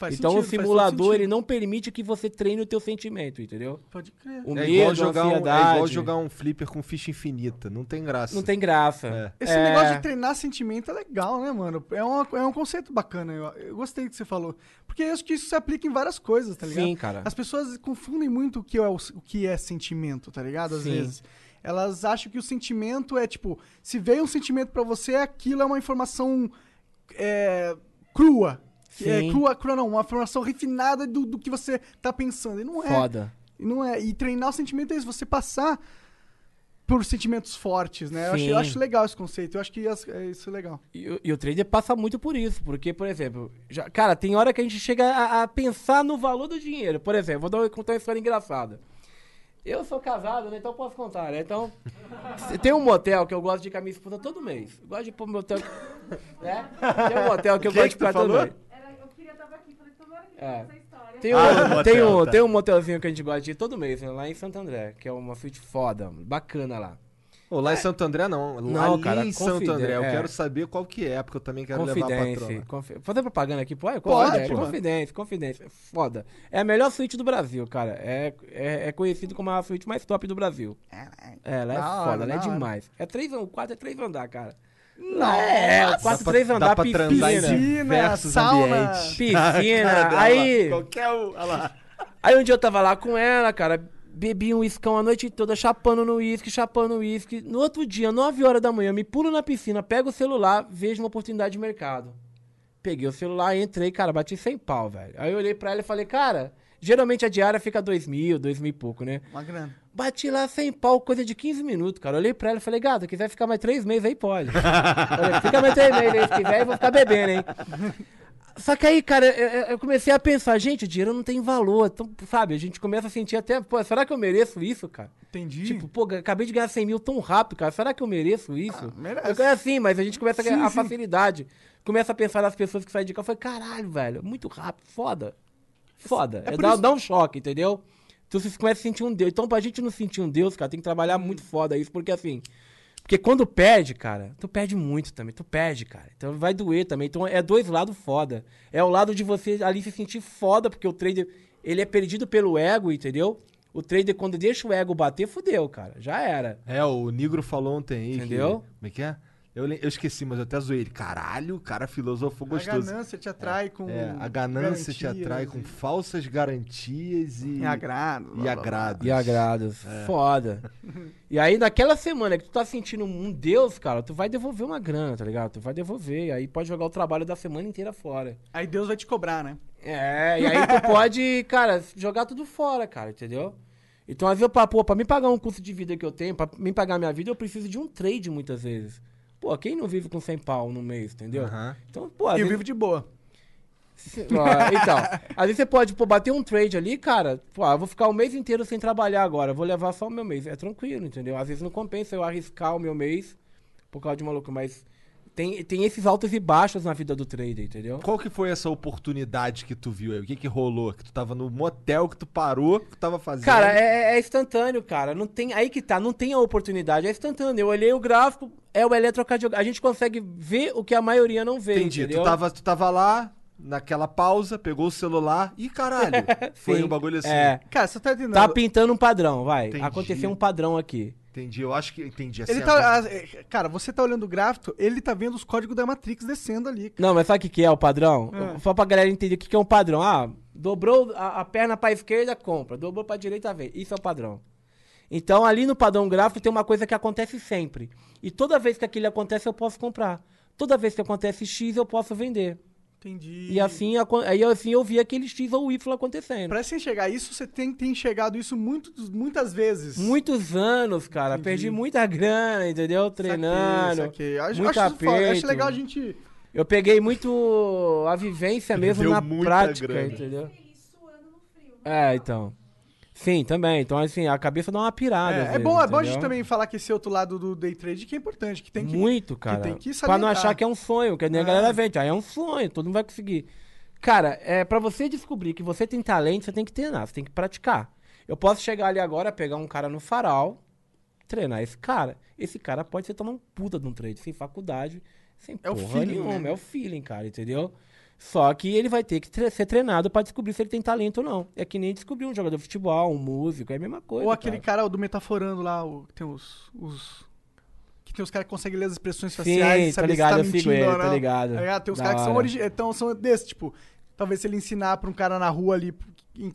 Faz então, sentido, o simulador, ele não permite que você treine o teu sentimento, entendeu? Pode crer. O É medo, igual, jogar um, é igual jogar um flipper com ficha infinita. Não tem graça. Não tem graça. É. Esse É. negócio de treinar sentimento é legal, né, mano? É, uma- é um conceito bacana. Eu, eu gostei do que você falou. Porque eu acho que isso se aplica em várias coisas, tá ligado? Sim, cara. As pessoas confundem muito o que é, o, o que é sentimento, tá ligado? Às Sim. vezes. Elas acham que o sentimento é tipo, se veio um sentimento pra você, aquilo é uma informação é, crua. É, crua, crua não, uma informação refinada do, do que você tá pensando. E não é. Foda. E não é. E treinar o sentimento é isso, você passar por sentimentos fortes, né? Eu acho, eu acho legal esse conceito. Eu acho que é isso é legal. E, o- e o trader passa muito por isso, porque, por exemplo, já, cara, tem hora que a gente chega a, a pensar no valor do dinheiro. Por exemplo, vou dar, contar uma história engraçada. Eu sou casado, né? Então eu posso contar, né? Então, tem um motel que eu gosto de ir com a minha esposa todo mês. Eu gosto de ir pro motel, né? Tem um motel que eu Que gosto de ir pra todo mês. Era, eu queria estar aqui, falei, tomara que É. Tem um, Ah, tem, um, tá. tem um motelzinho que a gente gosta de ir todo mês, né? Lá em Santo André, que é uma suíte foda, bacana lá. Ô, lá em Santo André não. Não, ali cara, em Santo André. Eu é. quero saber qual que é, porque eu também quero levar a patroa. Confi... Fazer propaganda aqui, pode? Pode, é, pô. Confidência, confidência. É Foda. É a melhor suíte do Brasil, cara. É, é, é conhecido como a suíte mais top do Brasil. É, ela é Da hora, foda, ela é demais. É três, o quarto é três andar, cara. Nossa, é, o quarto Dá pra- três dá andar, piscina. diversos sauna. Piscina, aí... Qualquer um. Olha lá. Aí um dia eu tava lá com ela, cara, bebi um uiscão a noite toda, chapando no uísque, chapando no uísque. No outro dia, 9 horas da manhã, me pulo na piscina, pego o celular, vejo uma oportunidade de mercado. Peguei o celular, entrei, cara, bati 100 pau, velho. Aí eu olhei pra ela e falei, cara, geralmente a diária fica 2 mil, 2 mil e pouco, né? Uma grana. Bati lá 100 pau, coisa de 15 minutos, cara. Olhei pra ela e falei, gata, quiser ficar mais 3 meses aí, pode. falei, fica mais 3 meses aí, se quiser, eu vou ficar bebendo, hein? Só que aí, cara, eu, eu- comecei a pensar, gente, o dinheiro não tem valor. Então, sabe, a gente começa a sentir até, pô, será que eu mereço isso, cara? Entendi. Tipo, pô, acabei de ganhar 100 mil tão rápido, cara. Será que eu mereço isso? Ah, merece. Eu ganho assim, mas a gente começa a ganhar Sim, a sim. facilidade. Começa a pensar nas pessoas que saem de cá. Eu falei, caralho, velho, muito rápido, foda. Foda. É, por dá, dá um choque, entendeu? Tu se começa a sentir um Deus. Então, pra gente não sentir um Deus, cara, tem que trabalhar Hum. muito foda isso, porque assim. Porque quando perde, cara, tu perde muito também. Tu perde, cara. Então vai doer também. Então é dois lados foda. É o lado de você ali se sentir foda, porque o trader, ele é perdido pelo ego, entendeu? O trader, quando deixa o ego bater, fudeu, cara. Já era. É, o Negro falou ontem aí. que- Entendeu? como é que é? Eu, eu esqueci, mas eu até zoei ele. Caralho, o cara filosofou A gostoso. ganância te atrai com. É, a ganância te atrai com falsas garantias e, E agrado. e agrados. E agrados. É. Foda. E aí, naquela semana que tu tá sentindo um Deus, cara, tu vai devolver uma grana, tá ligado? Tu vai devolver. E aí pode jogar o trabalho da semana inteira fora. Aí Deus vai te cobrar, né? É, e aí tu pode, cara, jogar tudo fora, cara, entendeu? Então, às vezes, eu, pa- pô, pra me pagar um custo de vida que eu tenho, pra me pagar minha vida, eu preciso de um trade muitas vezes. Pô, quem não vive com 100 pau no mês, entendeu? Aham. Então, pô, E eu vezes, vivo de boa. Então, às vezes você pode, pô, bater um trade ali, cara, pô, ah, eu vou ficar o mês inteiro sem trabalhar agora, vou levar só o meu mês. É tranquilo, entendeu? Às vezes não compensa eu arriscar o meu mês por causa de maluco, mas tem, tem esses altos e baixos na vida do trader, entendeu? Qual que foi essa oportunidade que tu viu aí? O que que rolou? Que tu tava no motel que tu parou, que tu tava fazendo? Cara, é, é instantâneo, cara. Não tem, aí que tá, não tem a oportunidade, é instantâneo. Eu olhei o gráfico, é o eletrocardiograma. A gente consegue ver o que a maioria não vê, Entendi. entendeu? Tu tava, tu tava lá, naquela pausa, pegou o celular e caralho. foi Sim, um bagulho assim. É. Cara, você tá entendendo? Tá pintando um padrão, vai. Entendi. Aconteceu um padrão aqui. Entendi. Eu acho que entendi. Assim, Ele tá. ah, é, Cara, você tá olhando o gráfico, ele tá vendo os códigos da Matrix descendo ali. Não, mas sabe o que, que é o padrão? É. Só pra galera entender o que, que é um padrão. Ah, dobrou a, a perna pra esquerda, compra. Dobrou pra direita, vem. Isso é o padrão. Então, ali no padrão gráfico tem uma coisa que acontece sempre. E toda vez que aquilo acontece, eu posso comprar. Toda vez que acontece X, eu posso vender. Entendi. E assim, aí assim eu vi aquele X ou Y acontecendo. Pra você enxergar isso, você tem ter enxergado isso muito, muitas vezes. Muitos anos, cara. Entendi. Perdi muita grana, entendeu? Saquei, Treinando. saquei. Acho, muito acho, aperto. acho legal a gente. Eu peguei muito a vivência mesmo Deu na prática, grana. entendeu? É, então. Sim, também. Então, assim, a cabeça dá uma pirada. É, é vezes, bom, é bom a gente também falar que esse outro lado do day trade que é importante, que tem que. Muito, cara. tem que pra não achar que é um sonho, que nem a É. galera vende. Ah, é um sonho, todo mundo vai conseguir. Cara, é, pra você descobrir que você tem talento, você tem que treinar, você tem que praticar. Eu posso chegar ali agora, pegar um cara no farol, treinar esse cara. Esse cara pode ser tomar um puta de um trade, sem faculdade, sem É o porra feeling, nenhuma. né? É o feeling, cara, entendeu? Só que ele vai ter que tre- ser treinado pra descobrir se ele tem talento ou não. É que nem descobrir um jogador de futebol, um músico, é a mesma coisa. Ou aquele cara. cara do Metaforando lá, o, que tem os. os que tem os caras que conseguem ler as expressões Sim, faciais e tô saber ligado, se tá mentindo ele, ou tô não. ligado. Tá ligado? Tem os caras que são, origi- então, são desses, tipo, talvez se ele ensinar pra um cara na rua ali,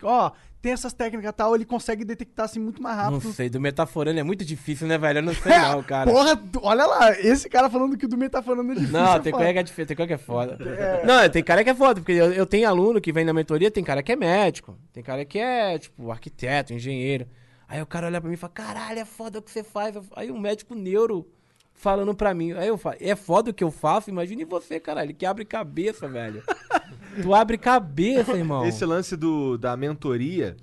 ó, tem essas técnicas e tal, ele consegue detectar assim muito mais Não rápido. sei, do metaforando é muito difícil, né, velho? Eu não sei não, cara. Porra, olha lá, esse cara falando que o do Metaforando é difícil. Não, é tem coisa que é difícil, tem coisa que é foda. Não, tem cara que é foda, porque eu, eu tenho aluno que vem na mentoria, tem cara que é médico, tem cara que é, tipo, arquiteto, engenheiro. Aí o cara olha pra mim e fala, caralho, é foda o que você faz. Aí o médico neuro falando pra mim. Aí eu falo, é foda o que eu faço? Imagine você, caralho, que abre cabeça, velho. Tu abre cabeça, irmão. Esse lance do, da mentoria,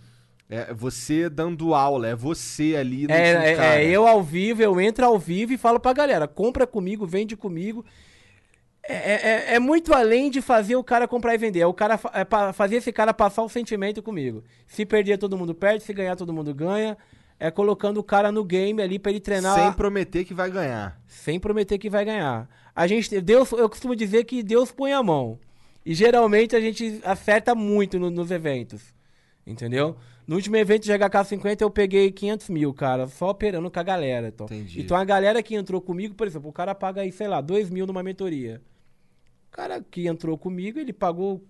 É você dando aula, é você ali no É, é, é eu ao vivo, eu entro ao vivo e falo pra galera, compra comigo, vende comigo. É, é- é- é muito além de fazer o cara comprar e vender. É o cara é fazer esse cara passar o sentimento comigo. Se perder, todo mundo perde. Se ganhar, todo mundo ganha. É colocando o cara no game ali pra ele treinar Sem prometer que vai ganhar. sem prometer que vai ganhar. A gente, Deus, eu costumo dizer que Deus põe a mão. E geralmente a gente acerta muito no- nos eventos. Entendeu? No último evento de HK50 eu peguei 500 mil, cara, só operando com a galera. Então, Entendi. então a galera que entrou comigo, por exemplo, o cara paga aí, sei lá, 2 mil numa mentoria. O cara que entrou comigo, ele pagou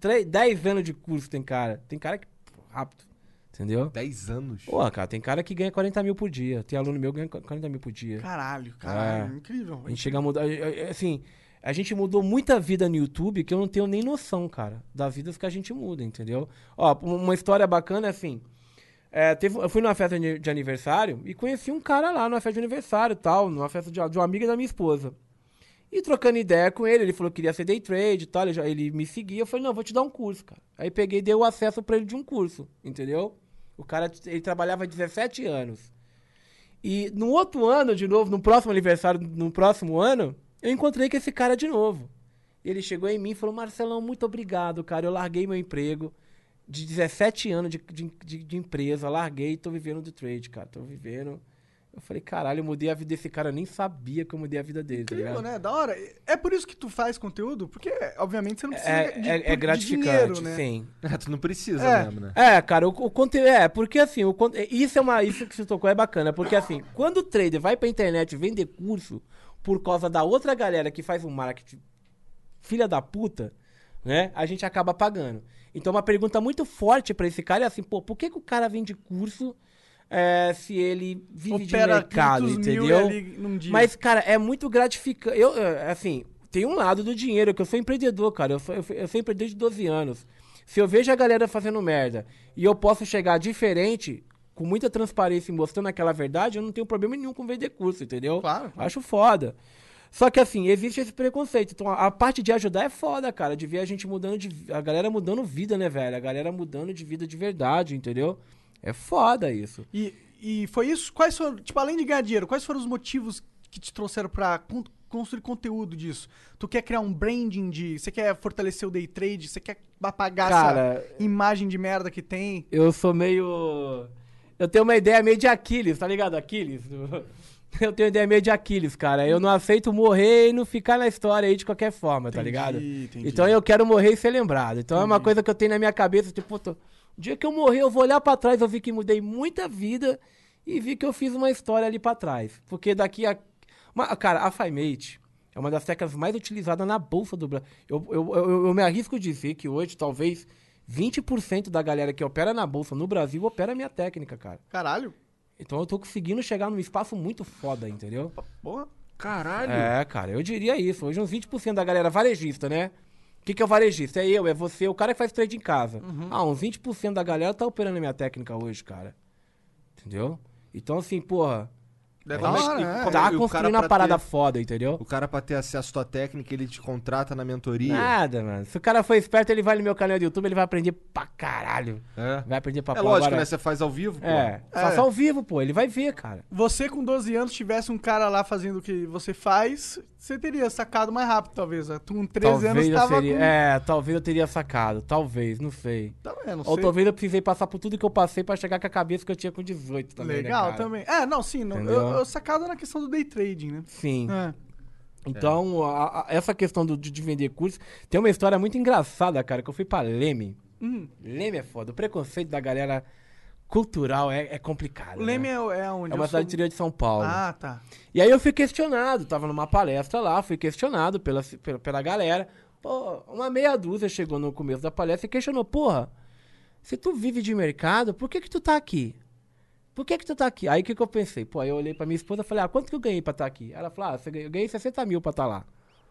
3, 10 anos de curso, tem cara. Tem cara que. Rápido. Entendeu? 10 anos. Pô, cara, tem cara que ganha 40 mil por dia. Tem aluno meu que ganha 40 mil por dia. Caralho, caralho. É. Incrível. A gente chega a mudar. Assim, a gente mudou muita vida no YouTube que eu não tenho nem noção, cara, das vidas que a gente muda, entendeu? Ó, uma história bacana é assim. é, teve, eu fui numa festa de aniversário e conheci um cara lá numa festa de aniversário tal, numa festa de, de uma amiga da minha esposa. E trocando ideia com ele, ele falou que queria ser day trade e tal, ele, já- ele me seguia, eu falei, não, vou te dar um curso, cara. Aí peguei e dei o acesso pra ele de um curso, entendeu? O cara, ele trabalhava há 17 anos. E no outro ano, de novo, no próximo aniversário, no próximo ano, eu encontrei com esse cara de novo. Ele chegou em mim e falou: Marcelão, muito obrigado, cara. Eu larguei meu emprego de 17 anos de, de, de- de empresa, larguei e tô vivendo do trade, cara. Tô vivendo. Eu falei, caralho, eu mudei a vida desse cara, eu nem sabia que eu mudei a vida dele, tá Incrível, ligado? né? Da hora. É por isso que tu faz conteúdo? Porque, obviamente, você não precisa É, de, é, é gratificante, dinheiro, né? sim. É, tu não precisa É. mesmo, né? É, cara, o, o conteúdo. É, porque assim, o, isso é uma. Isso que você tocou é bacana. Porque assim, quando o trader vai pra internet vender curso por causa da outra galera que faz um marketing filha da puta, né? A gente acaba pagando. Então, uma pergunta muito forte pra esse cara é assim, pô, por que, que o cara vende curso é, se ele vive de Opera mercado, 500 mil entendeu? Mas, cara, é muito gratificante. Eu, é, assim, tem um lado do dinheiro, que eu sou empreendedor, cara. Eu sou, eu, eu sou empreendedor de 12 anos. Se eu vejo a galera fazendo merda e eu posso chegar diferente, com muita transparência e mostrando aquela verdade, eu não tenho problema nenhum com vender curso, entendeu? Claro. Acho foda. Só que assim, existe esse preconceito. Então a a parte de ajudar é foda, cara. De ver a gente mudando de. A galera mudando vida, né, velho? A galera mudando de vida de verdade, entendeu? É foda isso. E, e foi isso? Quais foram, tipo, além de ganhar dinheiro, quais foram os motivos que te trouxeram pra con- construir conteúdo disso? Tu quer criar um branding de. Você quer fortalecer o day trade? Você quer apagar Cara, essa imagem de merda que tem? Eu sou meio. Eu tenho uma ideia meio de Aquiles, tá ligado? Aquiles? Eu tenho uma ideia meio de Aquiles, cara. Eu não aceito morrer e não ficar na história aí de qualquer forma, tá Entendi, ligado? entendi. Então eu quero morrer e ser lembrado. Então é uma coisa que eu tenho na minha cabeça, tipo, tô- o dia que eu morrer, eu vou olhar pra trás, eu vi que mudei muita vida e vi que eu fiz uma história ali pra trás. Porque daqui a. Uma- cara, a FiMate é uma das teclas mais utilizadas na bolsa do Brasil. Eu, eu, eu, eu me arrisco a dizer que hoje, talvez, 20% da galera que opera na bolsa no Brasil opera a minha técnica, cara. Caralho. Então eu tô conseguindo chegar num espaço muito foda, entendeu? Porra. Caralho. É, cara, eu diria isso. Hoje uns 20% da galera varejista, né? O que, que é o varejista? É eu, é você, o cara que faz trade em casa. Ah, uns 20% da galera tá operando a minha técnica hoje, cara. Entendeu? Então, assim, porra, Deve Como é hora, e né? como- tá e construindo uma parada ter- foda, entendeu? O cara, pra ter acesso à tua técnica, ele te contrata na mentoria. Nada, mano. Se o cara for esperto, ele vai no meu canal do YouTube, ele vai aprender pra caralho. É. Vai aprender pra É pôr lógico, agora- né? Você faz ao vivo, pô. É, faça ao vivo, pô. Ele vai ver, cara. Você com 12 anos tivesse um cara lá fazendo o que você faz, você teria sacado mais rápido, talvez. Tu com 13 talvez anos eu tava seria. com... É, talvez eu teria sacado. Talvez, não sei. Tá vendo? Ou sei. talvez eu precisei passar por tudo que eu passei pra chegar com a cabeça que eu tinha com 18 também. né, Legal cara? também. É, não, sim. Não, eu, eu sacado na questão do day trading, né? Sim. É. Então, a- a- essa questão do- de, de vender curso. Tem uma história muito engraçada, cara, que eu fui pra Leme. Hum. Leme é foda. O preconceito da galera cultural é, é complicado. O Leme né? é, é onde? é uma cidade sou- interior de São Paulo. Ah, tá. E aí eu fui questionado, tava numa palestra lá, fui questionado pela, pela, pela galera. Pô, uma meia dúzia chegou no começo da palestra e questionou, porra, se tu vive de mercado, por que que tu tá aqui? Por que que tu tá aqui? Aí o que que eu pensei? Pô, aí eu olhei pra minha esposa e falei, ah, quanto que eu ganhei pra estar aqui? Ela falou, ah, você ganhou- eu ganhei 60 mil pra estar lá,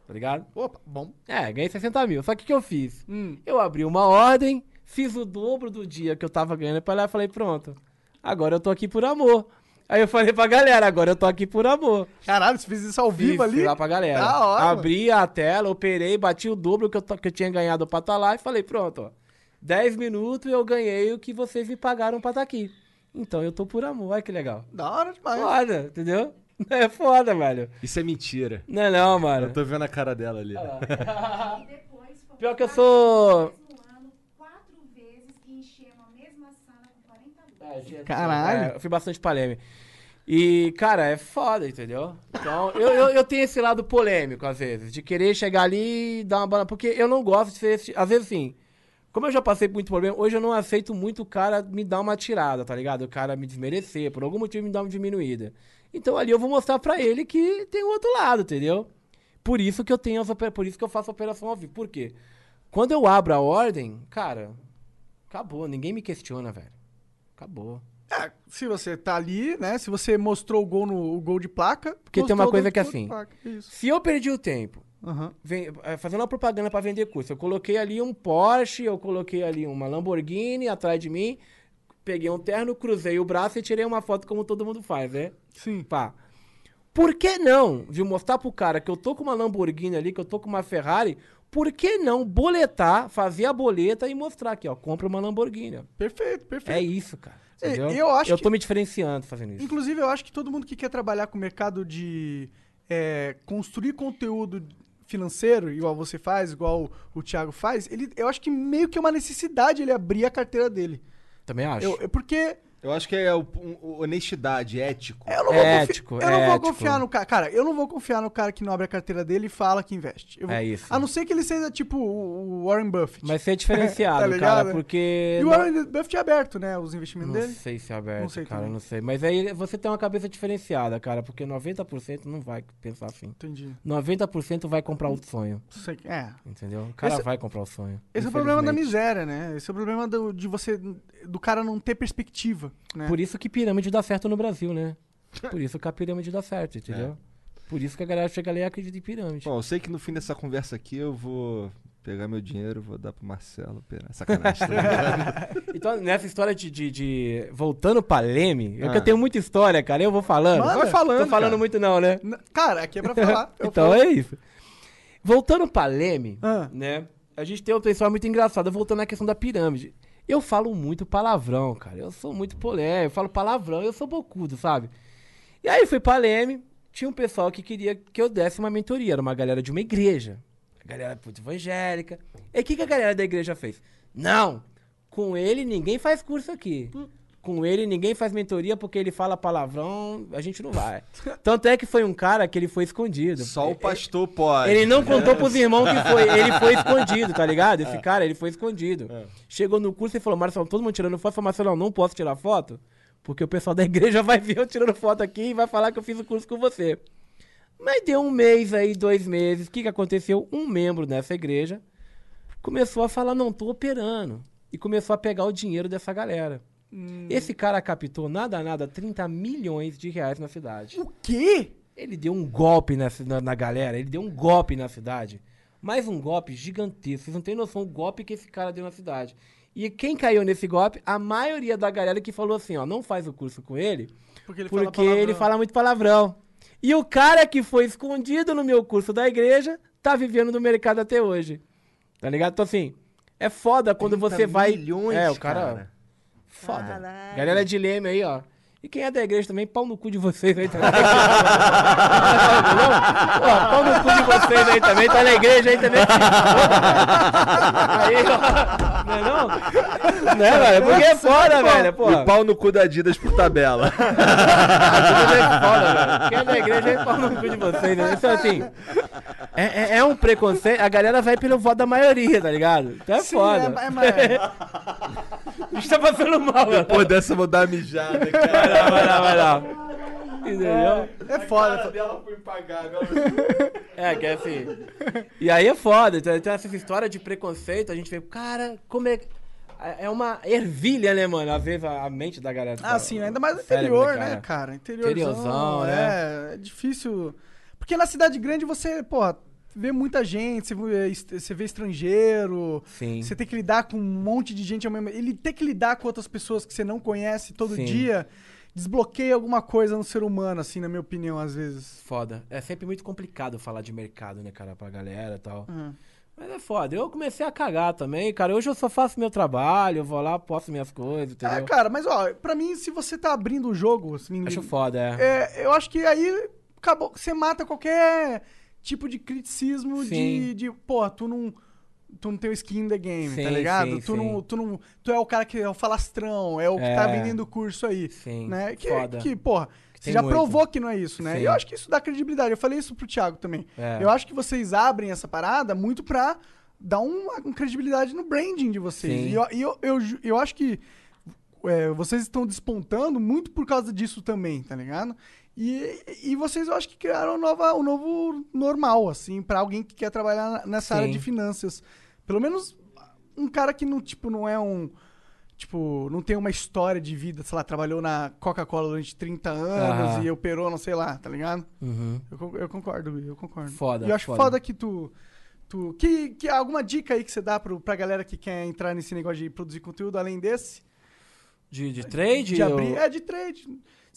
tá ligado? Opa, bom. É, ganhei 60 mil. Só que o que eu fiz? Hum. Eu abri uma ordem, fiz o dobro do dia que eu tava ganhando pra lá e falei, pronto, agora eu tô aqui por amor. Aí eu falei pra galera, agora eu tô aqui por amor. Caralho, você fez isso ao vivo Fiz, ali? fui lá pra galera. Da hora, Abri a tela, operei, bati o dobro que eu, que eu tinha ganhado pra estar lá e falei, pronto, ó. 10 minutos eu ganhei o que vocês me pagaram pra estar aqui. Então eu tô por amor, olha que legal. Da hora demais. Foda, entendeu? É foda, velho. Isso é mentira. Não é não, Eu mano. tô vendo a cara dela ali. E depois fomos Pior que eu sou- vezes no ano, quatro vezes enchemos a mesma sala com 40 alunos. Caralho. É, eu fui bastante paleme. E, cara, é foda, entendeu? Então, eu, eu, eu tenho esse lado polêmico, às vezes, de querer chegar ali e dar uma bala. Porque eu não gosto de ser. esse- Às vezes, assim, como eu já passei por muito problema, hoje eu não aceito muito o cara me dar uma tirada, tá ligado? O cara me desmerecer, por algum motivo me dar uma diminuída. Então ali eu vou mostrar pra ele que tem o outro lado, entendeu? Por isso que eu tenho as por isso que eu faço a operação ao vivo. Por quê? Quando eu abro a ordem, cara, acabou, ninguém me questiona, velho. Acabou. É, se você tá ali, né? Se você mostrou o gol no o gol de placa. Porque tem uma coisa que é assim. placa. Se eu perdi o tempo Aham. ven- eh, fazendo uma propaganda pra vender curso, eu coloquei ali um Porsche, eu coloquei ali uma Lamborghini atrás de mim, peguei um terno, cruzei o braço e tirei uma foto como todo mundo faz, né? Sim. Pá. Por que não, de mostrar pro cara que eu tô com uma Lamborghini ali, que eu tô com uma Ferrari, por que não boletar, fazer a boleta e mostrar aqui, ó, compra uma Lamborghini. ó. Perfeito, perfeito. É isso, cara. Entendeu? eu acho eu que- tô me diferenciando fazendo isso. Inclusive, eu acho que todo mundo que quer trabalhar com o mercado de é, construir conteúdo financeiro, igual você faz, igual o Thiago faz, ele, eu acho que meio que é uma necessidade ele abrir a carteira dele. Também acho. Eu, eu- porque Eu acho que é o- um- honestidade, ético. eu não vou, É confi- ético, eu é não vou ético. confiar no cara. Cara, eu não vou confiar no cara que não abre a carteira dele e fala que investe. Eu vou- É isso. A não ser que ele seja tipo o o Warren Buffett. Mas ser diferenciado, Tá cara, porque... e o não- Warren Buffett é aberto, né? Os investimentos Não dele. sei se é aberto, Não sei cara, também. não sei. Mas aí você tem uma cabeça diferenciada, cara, porque 90% não vai pensar assim. Entendi. 90% vai comprar o sonho, Não sei- É. entendeu? O cara Esse- vai comprar o sonho. Esse é o problema da miséria, né? Esse é o problema do, de você. Do cara não ter perspectiva. Né? Por isso que pirâmide dá certo no Brasil, né? Por isso que a pirâmide dá certo, entendeu? Por isso que a galera chega ali e acredita em pirâmide. Bom, eu sei que no fim dessa conversa aqui eu vou pegar meu dinheiro, vou dar pro Marcelo. Pera, Sacanagem. tá? Então, nessa história de. de, de- Voltando pra Leme, é que Ah. eu tenho muita história, cara. Eu vou falando. Manda. Vai falando, Tô falando cara. muito, não, né? N- Cara, aqui é pra falar. Eu então falo. é isso. Voltando pra Leme, Ah. né? A gente tem outra história muito engraçada, voltando à questão da pirâmide. Eu falo muito palavrão, cara. Eu sou muito polêmico, eu falo palavrão, eu sou bocudo, sabe? E aí fui pra Leme, tinha um pessoal que queria que eu desse uma mentoria, era uma galera de uma igreja. A galera puta evangélica. E o que, que a galera da igreja fez? Não! Com ele ninguém faz curso aqui. Com ele ninguém faz mentoria porque ele fala palavrão, a gente não vai. Tanto é que foi um cara que ele foi escondido. Só o Ele- pastor pode. ele não contou pros irmãos que foi. Ele foi escondido, tá ligado? Esse cara, ele foi escondido. Chegou no curso e falou: Marcelo, todo mundo tirando foto. Eu falei, Marcelo, não posso tirar foto, porque o pessoal da igreja vai ver eu tirando foto aqui e vai falar que eu fiz o curso com você. Mas deu um mês aí, dois meses. O que, que aconteceu? Um membro dessa igreja começou a falar: não, tô operando. E começou a pegar o dinheiro dessa galera. Esse cara captou nada, nada, 30 milhões de reais na cidade. O quê? Ele deu um golpe nessa, na, na galera, ele deu um golpe na cidade. Mas um golpe gigantesco. Vocês não têm noção do golpe que esse cara deu na cidade. E quem caiu nesse golpe? A maioria da galera que falou assim, ó, não faz o curso com ele, Porque ele fala porque palavrão. ele fala muito palavrão. E o cara que foi escondido no meu curso da igreja, tá vivendo no mercado até hoje. Tá ligado? Então assim, é foda quando 30 você vai... milhões, é, o cara... cara. Foda. Caralho. Galera de Leme aí, ó. E quem é da igreja também, pau no cu de vocês aí também. Ó, pau no cu de vocês aí também, tá na igreja aí também. aí, ó. Não é não? Né, velho? Porque é foda, velho, pô. E pau no cu da Adidas por tabela. é foda, velho. Quem é da igreja aí, pau no cu de vocês, né? Então, assim, é, é- é um preconceito, a galera vai pelo voto da maioria, tá ligado? Então é Sim, foda. é- é- mas- A gente tá passando mal, velho. Pô, dessa eu vou dar mijada, cara. Vai lá, vai lá, vai lá. Entendeu? É foda. dela foi impagável. É, que é assim. E aí é foda. Então, então essa história de preconceito, a gente vê, cara, como é. É uma ervilha, né, mano? Às vezes a, a mente da galera. Ah, sim, ainda mais no Cérebro, interior, né, né, cara? cara? Interiorzão, Interiorzão, é, é difícil. Porque na cidade grande você, porra, vê muita gente, você vê, est- você vê estrangeiro, Sim. você tem que lidar com um monte de gente ao mesmo Ele ter que lidar com outras pessoas que você não conhece todo Sim. dia desbloqueia alguma coisa no ser humano, assim, na minha opinião, às vezes. Foda. É sempre muito complicado falar de mercado, né, cara, pra galera e tal. Uhum. Mas é foda. Eu comecei a cagar também, cara. Hoje eu só faço meu trabalho, eu vou lá, posto minhas coisas, entendeu? É, cara, mas ó, pra mim, se você tá abrindo o jogo, assim, Acho foda, é. é, eu acho que aí acabou, você mata qualquer tipo de criticismo de, de, pô, tu não, tu não tem o skin in the game, tá Sim, ligado? sim, tu, sim. Não, tu não, tu é o cara que é o falastrão, é o que É. tá vendendo o curso aí, Sim, né? Que, foda. que porra, você já muito. provou que não é isso, né? E eu acho que isso dá credibilidade. Eu falei isso pro Thiago também. É. Eu acho que vocês abrem essa parada muito pra dar uma, uma credibilidade no branding de vocês. E eu, eu, eu, eu acho que é, vocês estão despontando muito por causa disso também, tá ligado? E, e vocês, eu acho que criaram um, nova, um novo normal, assim, pra alguém que quer trabalhar nessa área Sim. de finanças. Pelo menos um cara que não, tipo, não é um. Tipo, não tem uma história de vida, sei lá, trabalhou na Coca-Cola durante 30 anos e operou, não sei lá, tá ligado? Uhum. Eu, eu concordo, eu concordo. Foda, E eu acho foda. foda, que tu. tu que, que alguma dica aí que você dá pro, pra galera que quer entrar nesse negócio de produzir conteúdo além desse? De, de trade? De abrir. eu- É, de trade.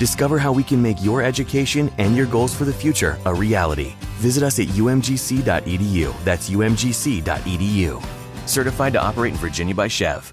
Discover how we can make your education and your goals for the future a reality. Visit us at umgc.edu. That's umgc.edu. Certified to operate in Virginia by Chev.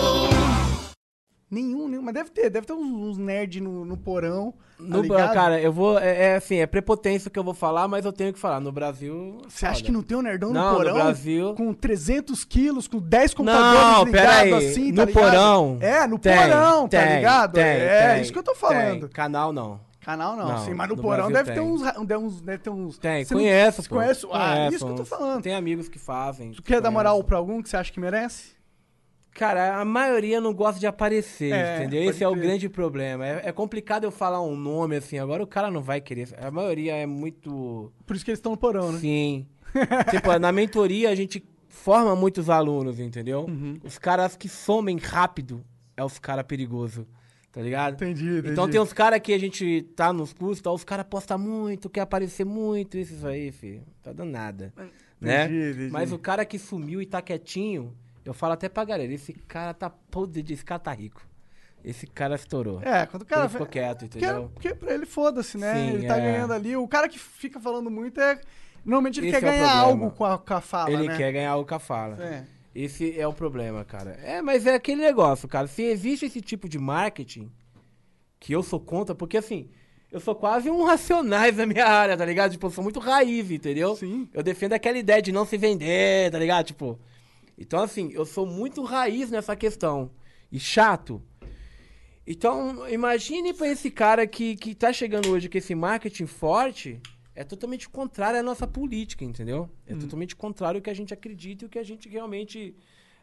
Nenhum, nenhum. Mas deve ter, deve ter uns, uns nerd no, no porão. tá No, ligado? cara, eu vou. É, é assim, é prepotência que eu vou falar, mas eu tenho que falar. No Brasil. Você acha que não tem um nerdão Não, no no porão? Brasil- Com 300 quilos, com 10 computadores Não, ligados assim, tá no ligado? porão. É, no tem, porão, tá tem, ligado? Tem, é, tem, isso que eu tô falando. Canal não. Canal não, Não, sim, mas no no porão Brasil deve ter uns, deve uns. Deve ter uns Tem, Você não- conheço, você pô. conhece? Ah, Conheço isso que eu tô falando. Tem amigos que fazem. Tu quer dar moral pra algum que você acha que merece? Cara, a maioria não gosta de aparecer, É, entendeu? Esse é o grande problema. É, é complicado eu falar um nome assim, agora o cara não vai querer. A maioria é muito. Por isso que eles estão no porão, né? Sim. tipo, na mentoria a gente forma muitos alunos, entendeu? Uhum. Os caras que somem rápido é os caras perigosos, tá ligado? Entendi, entendi. Então tem uns caras que a gente tá nos cursos, tá, os caras postam muito, quer aparecer muito, isso aí, filho. Tá dando nada. né? entendi. Mas o cara que sumiu e tá quietinho, eu falo até pra galera, esse cara tá podre, esse cara tá rico. Esse cara estourou. É, quando o cara. Ele ficou quieto, Porque, entendeu? porque pra ele foda-se, né? Sim, ele tá é. ganhando ali. O cara que fica falando muito é. Normalmente ele Esse quer é ganhar algo com a, com a fala, Ele né? quer ganhar o que fala. É. Esse é o problema, cara. É, mas é aquele negócio, cara. Se existe esse tipo de marketing, que eu sou contra, porque assim, eu sou quase um racionais na minha área, tá ligado? Tipo, eu sou muito raiz, entendeu? Sim. Eu defendo aquela ideia de não se vender, tá ligado? Tipo. Então, assim, eu sou muito raiz nessa questão. E chato. Então, imagine pra esse cara que, que tá chegando hoje com esse marketing forte, é totalmente contrário à nossa política, entendeu? É totalmente contrário ao que a gente acredita e o que a gente realmente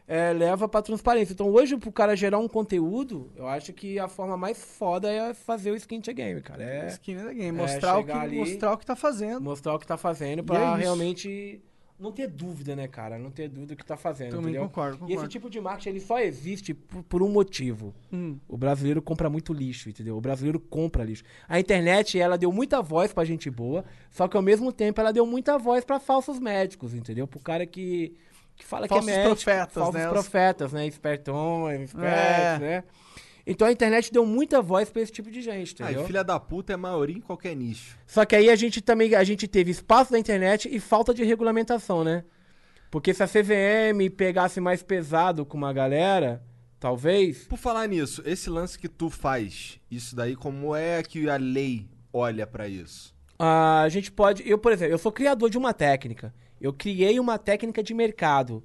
é, leva pra transparência. Então, hoje, pro cara gerar um conteúdo, eu acho que a forma mais foda é fazer o skin to game, cara. É Esquina da game. Mostrar, o que, ali- mostrar o que tá fazendo. mostrar o que tá fazendo pra é realmente não ter dúvida, né, cara? Não ter dúvida do que tá fazendo, Também entendeu? concordo, E esse concordo. tipo de marketing, ele só existe por, por um motivo. Hum. O brasileiro compra muito lixo, entendeu? O brasileiro compra lixo. A internet, ela deu muita voz pra gente boa, só que ao mesmo tempo ela deu muita voz pra falsos médicos, entendeu? Pro cara que, que fala Falsos que é médico. profetas, falsos né? Profetas, né? Espertões, espertos, É. né? Então a internet deu muita voz pra esse tipo de gente, Ah, entendeu? e filha da puta é maioria em qualquer nicho. Só que aí a gente também a gente teve espaço da internet e falta de regulamentação, né? Porque se a CVM pegasse mais pesado com uma galera, talvez. Por falar nisso, esse lance que tu faz, isso daí, como é que a lei olha pra isso? A gente pode. Eu, por exemplo, eu sou criador de uma técnica. Eu criei uma técnica de mercado.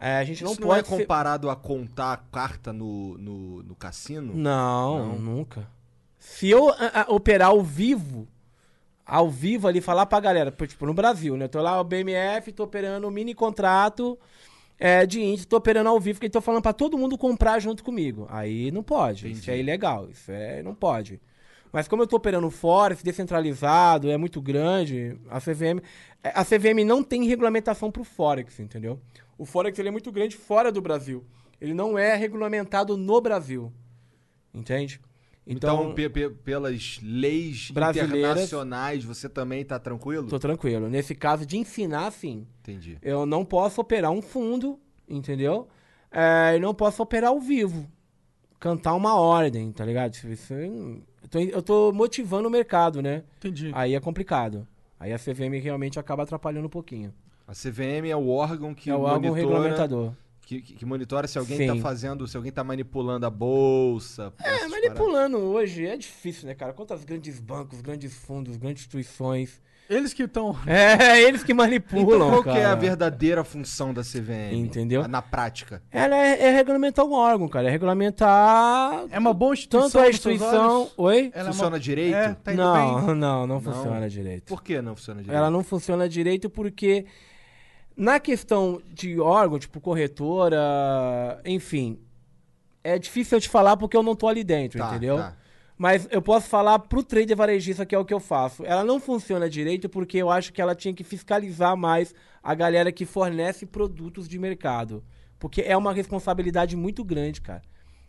É, a gente não isso não, é pode. comparado a contar carta no, no, no cassino? Não, nunca. Se eu a- a- operar ao vivo, ao vivo ali, falar pra galera, tipo, no Brasil, né? Eu tô lá, o BMF, tô operando um mini contrato é, de índice, tô operando ao vivo, que tô falando pra todo mundo comprar junto comigo. Aí não pode, isso é ilegal, isso é, não pode. Mas como eu tô operando Forex, descentralizado, é muito grande, a CVM... é, A CVM não tem regulamentação pro Forex, entendeu? O Forex ele é muito grande fora do Brasil. Ele não é regulamentado no Brasil. Entende? Então, Então, pe- pe- pelas leis Brasileiras- internacionais, você também tá tranquilo? tô tranquilo. Nesse caso de ensinar, sim. Entendi. Eu não posso operar um fundo, entendeu? É, e não posso operar ao vivo. Cantar uma ordem, tá ligado? Isso, eu, tô, eu tô motivando o mercado, né? Entendi. Aí é complicado. Aí a CVM realmente acaba atrapalhando um pouquinho. A CVM é o órgão que é o órgão monitora, regulamentador. que, que- monitora se alguém Sim. tá fazendo, se alguém tá manipulando a bolsa. É, manipulando hoje é difícil, né, cara? Quantos grandes bancos, grandes fundos, grandes instituições. Eles que estão. É, eles que manipulam. Então qual que é a cara. verdadeira função da CVM? Entendeu? Na prática. Ela é, é regulamentar o órgão, cara. É regulamentar É uma boa instituição. tanto a instituição. Oi? Ela é Funciona uma- direito? É, tá indo não, bem. não, não, Não? funciona direito. Por que não funciona direito? Ela não funciona direito porque na questão de órgão, tipo corretora, enfim, é difícil eu te falar porque eu não tô ali dentro, Tá, entendeu? tá. Mas eu posso falar pro trader varejista que é o que eu faço. Ela não funciona direito porque eu acho que ela tinha que fiscalizar mais a galera que fornece produtos de mercado. Porque é uma responsabilidade muito grande, cara.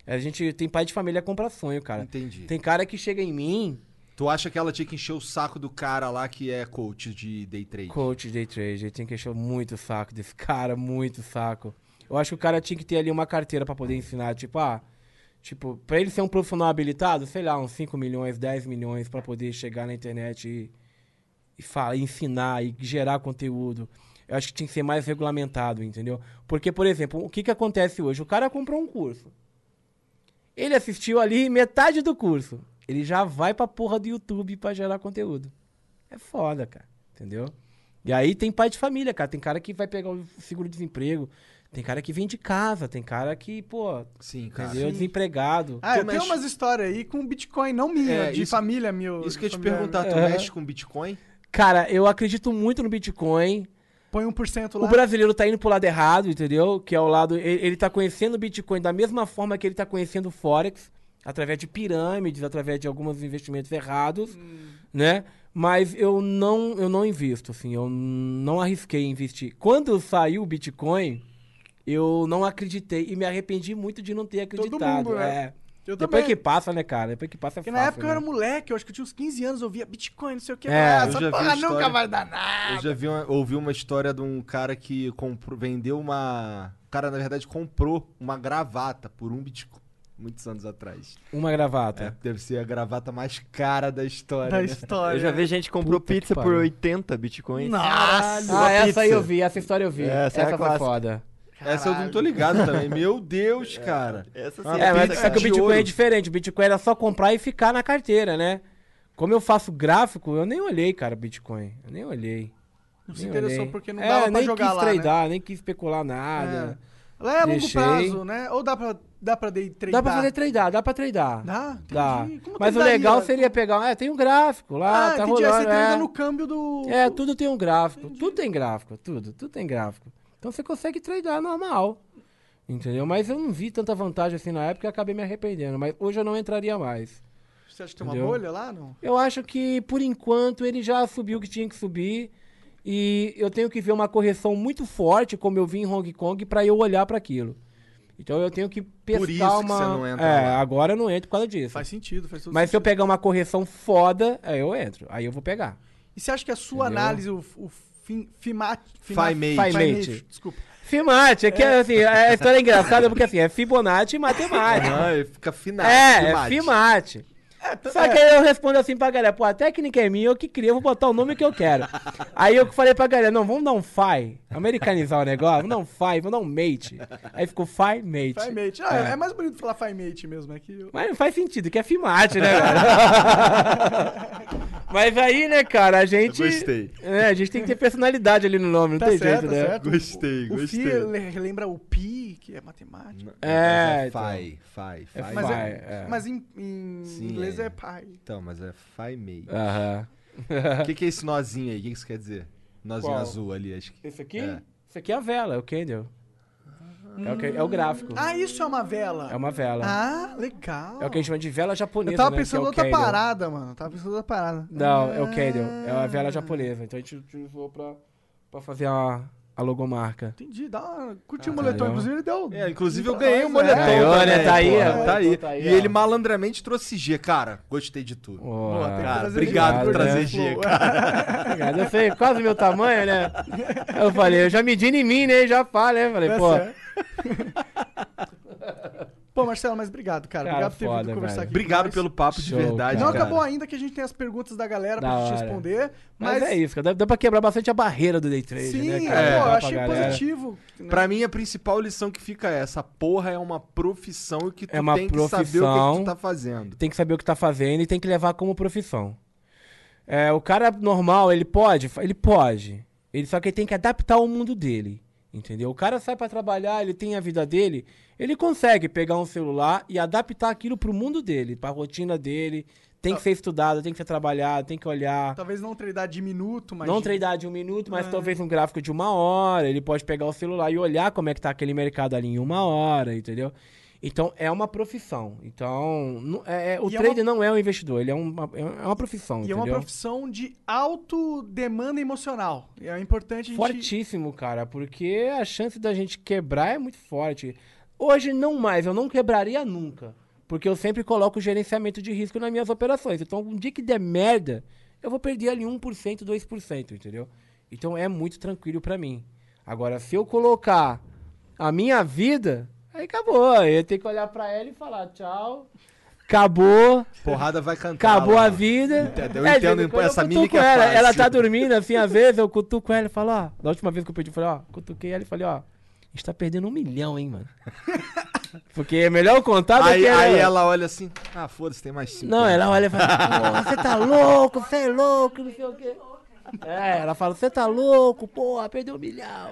A gente tem pai de família que compra sonho, cara. Entendi. Tem cara que chega em mim, Tu acha que ela tinha que encher o saco do cara lá que é coach de day trade? Coach de day trade, ele tem que encher muito o saco desse cara, muito saco. Eu acho que o cara tinha que ter ali uma carteira pra poder ensinar, tipo, ah, tipo, pra ele ser um profissional habilitado, sei lá, uns 5 milhões, 10 milhões pra poder chegar na internet e, e falar, ensinar e gerar conteúdo. Eu acho que tinha que ser mais regulamentado, entendeu? Porque, por exemplo, o que que acontece hoje? O cara comprou um curso. Ele assistiu ali metade do curso. Ele já vai pra porra do YouTube pra gerar conteúdo. É foda, cara. Entendeu? E aí tem pai de família, cara. Tem cara que vai pegar o seguro-desemprego. Tem cara que vem de casa. Tem cara que, pô, Sim, cara. entendeu? Desempregado. Ah, Tu eu tenho mexe- umas histórias aí com Bitcoin, não minha, É, de isso- família meu. Isso que eu ia te perguntar, tu mexe com Bitcoin? Cara, eu acredito muito no Bitcoin. Põe 1% lá. O brasileiro tá indo pro lado errado, entendeu? Que é o lado. Ele, ele tá conhecendo o Bitcoin da mesma forma que ele tá conhecendo o Forex, através de pirâmides, através de alguns investimentos errados, né? Mas eu não, eu não invisto, assim, eu não arrisquei investir. Quando saiu o Bitcoin, eu não acreditei e me arrependi muito de não ter acreditado. mundo, né? é. Eu Depois também. que passa, né, cara? Depois que passa é Porque fácil. na época eu né? era moleque, eu acho que eu tinha uns 15 anos, eu via Bitcoin, não sei o que. É, eu essa porra história- nunca vai dar nada. Eu já vi uma- ouvi uma história de um cara que comprou, vendeu uma. O cara, na verdade, comprou uma gravata por um Bitcoin. Muitos anos atrás. Uma gravata. É, deve ser a gravata mais cara da história. Da né? história. Eu já vi gente que comprou Puta que pizza por pariu. 80 bitcoins. Nossa! Ah, essa pizza. aí eu vi, essa história eu vi. Essa Essa, é a foi clássica. Foda. Essa eu não tô ligado também. Meu Deus, cara. Essa sim É, mas só que o de Bitcoin ouro. é diferente. O Bitcoin era só comprar e ficar na carteira, né? Como eu faço gráfico, eu nem olhei, cara, Bitcoin. Eu nem olhei. Não se nem interessou olhei. porque não É, dava pra nem jogar quis lá, né? tradar, nem quis especular nada. Lá é a longo Deixei. prazo, né? Ou dá pra, dá pra day tradar? Dá pra fazer tradar, dá pra tradar. Dá? Entendi. Dá. Mas o legal seria pegar. É, tem um gráfico lá, Ah, tá entendi. Aí rolando. você é. no câmbio do... É, tudo tem um gráfico. Tudo tem gráfico, tudo. Tudo tem gráfico. Então você consegue tradar normal. Entendeu? Mas eu não vi tanta vantagem assim na época e acabei me arrependendo. Mas hoje eu não entraria mais. Você acha que tem uma bolha lá? Não. Eu acho que, por enquanto, ele já subiu o que tinha que subir. E eu tenho que ver uma correção muito forte, como eu vi em Hong Kong, pra eu olhar pra aquilo. Então eu tenho que pescar isso que uma. você não entra é, lá. agora eu não entro por causa disso. Faz sentido, faz todo Mas se eu pegar uma correção foda, aí eu entro. Aí eu vou pegar. E você acha que a sua Entendeu? análise, o, o Fim, Fimat, Fimate. Fimate. Desculpa. Fimate, é que assim, a história é engraçada porque assim, é Fibonacci e matemática. Não, ele fica final. É, é Fimate. Só que aí eu respondo assim pra galera, pô, a técnica é minha, eu que queria, eu vou botar o nome que eu quero. aí eu falei pra galera, não, vamos dar um Fi, americanizar o negócio, vamos dar um Fi, vamos dar um Mate. Aí ficou Fi Mate. Fimate. Ah, é. mais bonito falar Fimate mesmo, é que... eu- Mas não faz sentido, que é Fimate, né, cara? Mas aí, né, cara, a gente... Gostei. É, a gente tem que ter personalidade ali no nome, não Tá tem certo, jeito, tá né? certo. Gostei, o, o gostei. Fi le- lembra o Pi, que é matemática. É, É, fai, fai, É fai. Mas, Fi, é, é. mas em, em Sim, inglês é. é, pai. Então, mas é Fimate. Aham. O que, que é esse nozinho aí? O que, que isso quer dizer? Nozinho Qual? azul ali, acho que. Esse aqui? É. Esse aqui é a vela, é o candle. É o, que- é o gráfico. Ah, isso é uma vela. É uma vela. Ah, legal. É o que a gente chama de vela japonesa, Eu tava né, é pensando o outra candle. parada, mano. Tava pensando outra parada. Não, é o candle. É a Ah. vela japonesa. Então a gente utilizou pra, pra fazer a, a logomarca. Entendi, dá uma... Curti o Ah, moletom, inclusive ele deu... É, inclusive eu ganhei o nós, moletom. é. Ganhou, né? também, Tá aí. Tá aí. Tá aí, e ó. ele malandramente trouxe G. Cara, gostei de tudo. Que Cara, obrigado por né? trazer G, Flow. cara. Obrigado. Eu sei quase meu tamanho, né? Eu falei, eu já medi em mim, né? Já falo, né? Falei, Tá pô. Pô, Marcelo, mas obrigado, cara. Cara, obrigado por ter foda, vindo conversar velho. aqui. Obrigado pelo papo de Show, verdade, Não cara. acabou ainda que a gente tem as perguntas da galera pra Da gente hora. responder. Mas, Mas, é isso, cara. Dá, dá pra quebrar bastante a barreira do day trade, Sim, né, é, cara? pô, eu achei galera. positivo. né? Pra mim, a principal lição que fica é essa porra é uma profissão e que tu É uma tem que saber o que, que profissão. tu tá fazendo. Tem que saber o que tá fazendo e tem que levar como profissão. É, o cara normal, ele pode? Ele pode. Ele só que ele tem que adaptar ao mundo dele. Entendeu? O cara sai pra trabalhar, ele tem a vida dele, ele consegue pegar um celular e adaptar aquilo pro mundo dele, pra rotina dele. Tem que ser estudado, tem que ser trabalhado, tem que olhar. Talvez não treinar de minuto, mas... Não treinar de um minuto, mas É. talvez um gráfico de uma hora. Ele pode pegar o celular e olhar como é que tá aquele mercado ali em uma hora, entendeu? Então é uma profissão. Então, não- é- é- o E é trader não é um investidor, ele é uma, é uma profissão, E é uma entendeu? profissão de alto demanda emocional. É importante a gente... Fortíssimo, cara, porque a chance da gente quebrar é muito forte. Hoje não mais, eu não quebraria nunca. Porque eu sempre coloco o gerenciamento de risco nas minhas operações. Então, um dia que der merda, eu vou perder ali 1%, 2%, entendeu? Então é muito tranquilo pra mim. Agora, se eu colocar a minha vida, aí acabou. Aí Eu tenho que olhar pra ela e falar tchau. Acabou. Porrada vai cantar. Acabou lá. a vida. Entendeu? Eu É, entendo, essa mímica é ela. fácil. Ela tá dormindo, assim, às vezes eu cutuco ela e falo, ó. Da última vez que eu pedi, eu falei, ó, cutuquei ela e falei, ó, a gente tá perdendo um milhão, hein, mano. Porque é melhor eu contar do Aí, que aí ela olha assim, ah, foda-se, tem mais cinco. Não, anos. ela olha e fala, você tá louco, você é louco, não sei o quê. É, ela fala, você tá louco, porra, perdeu um milhão.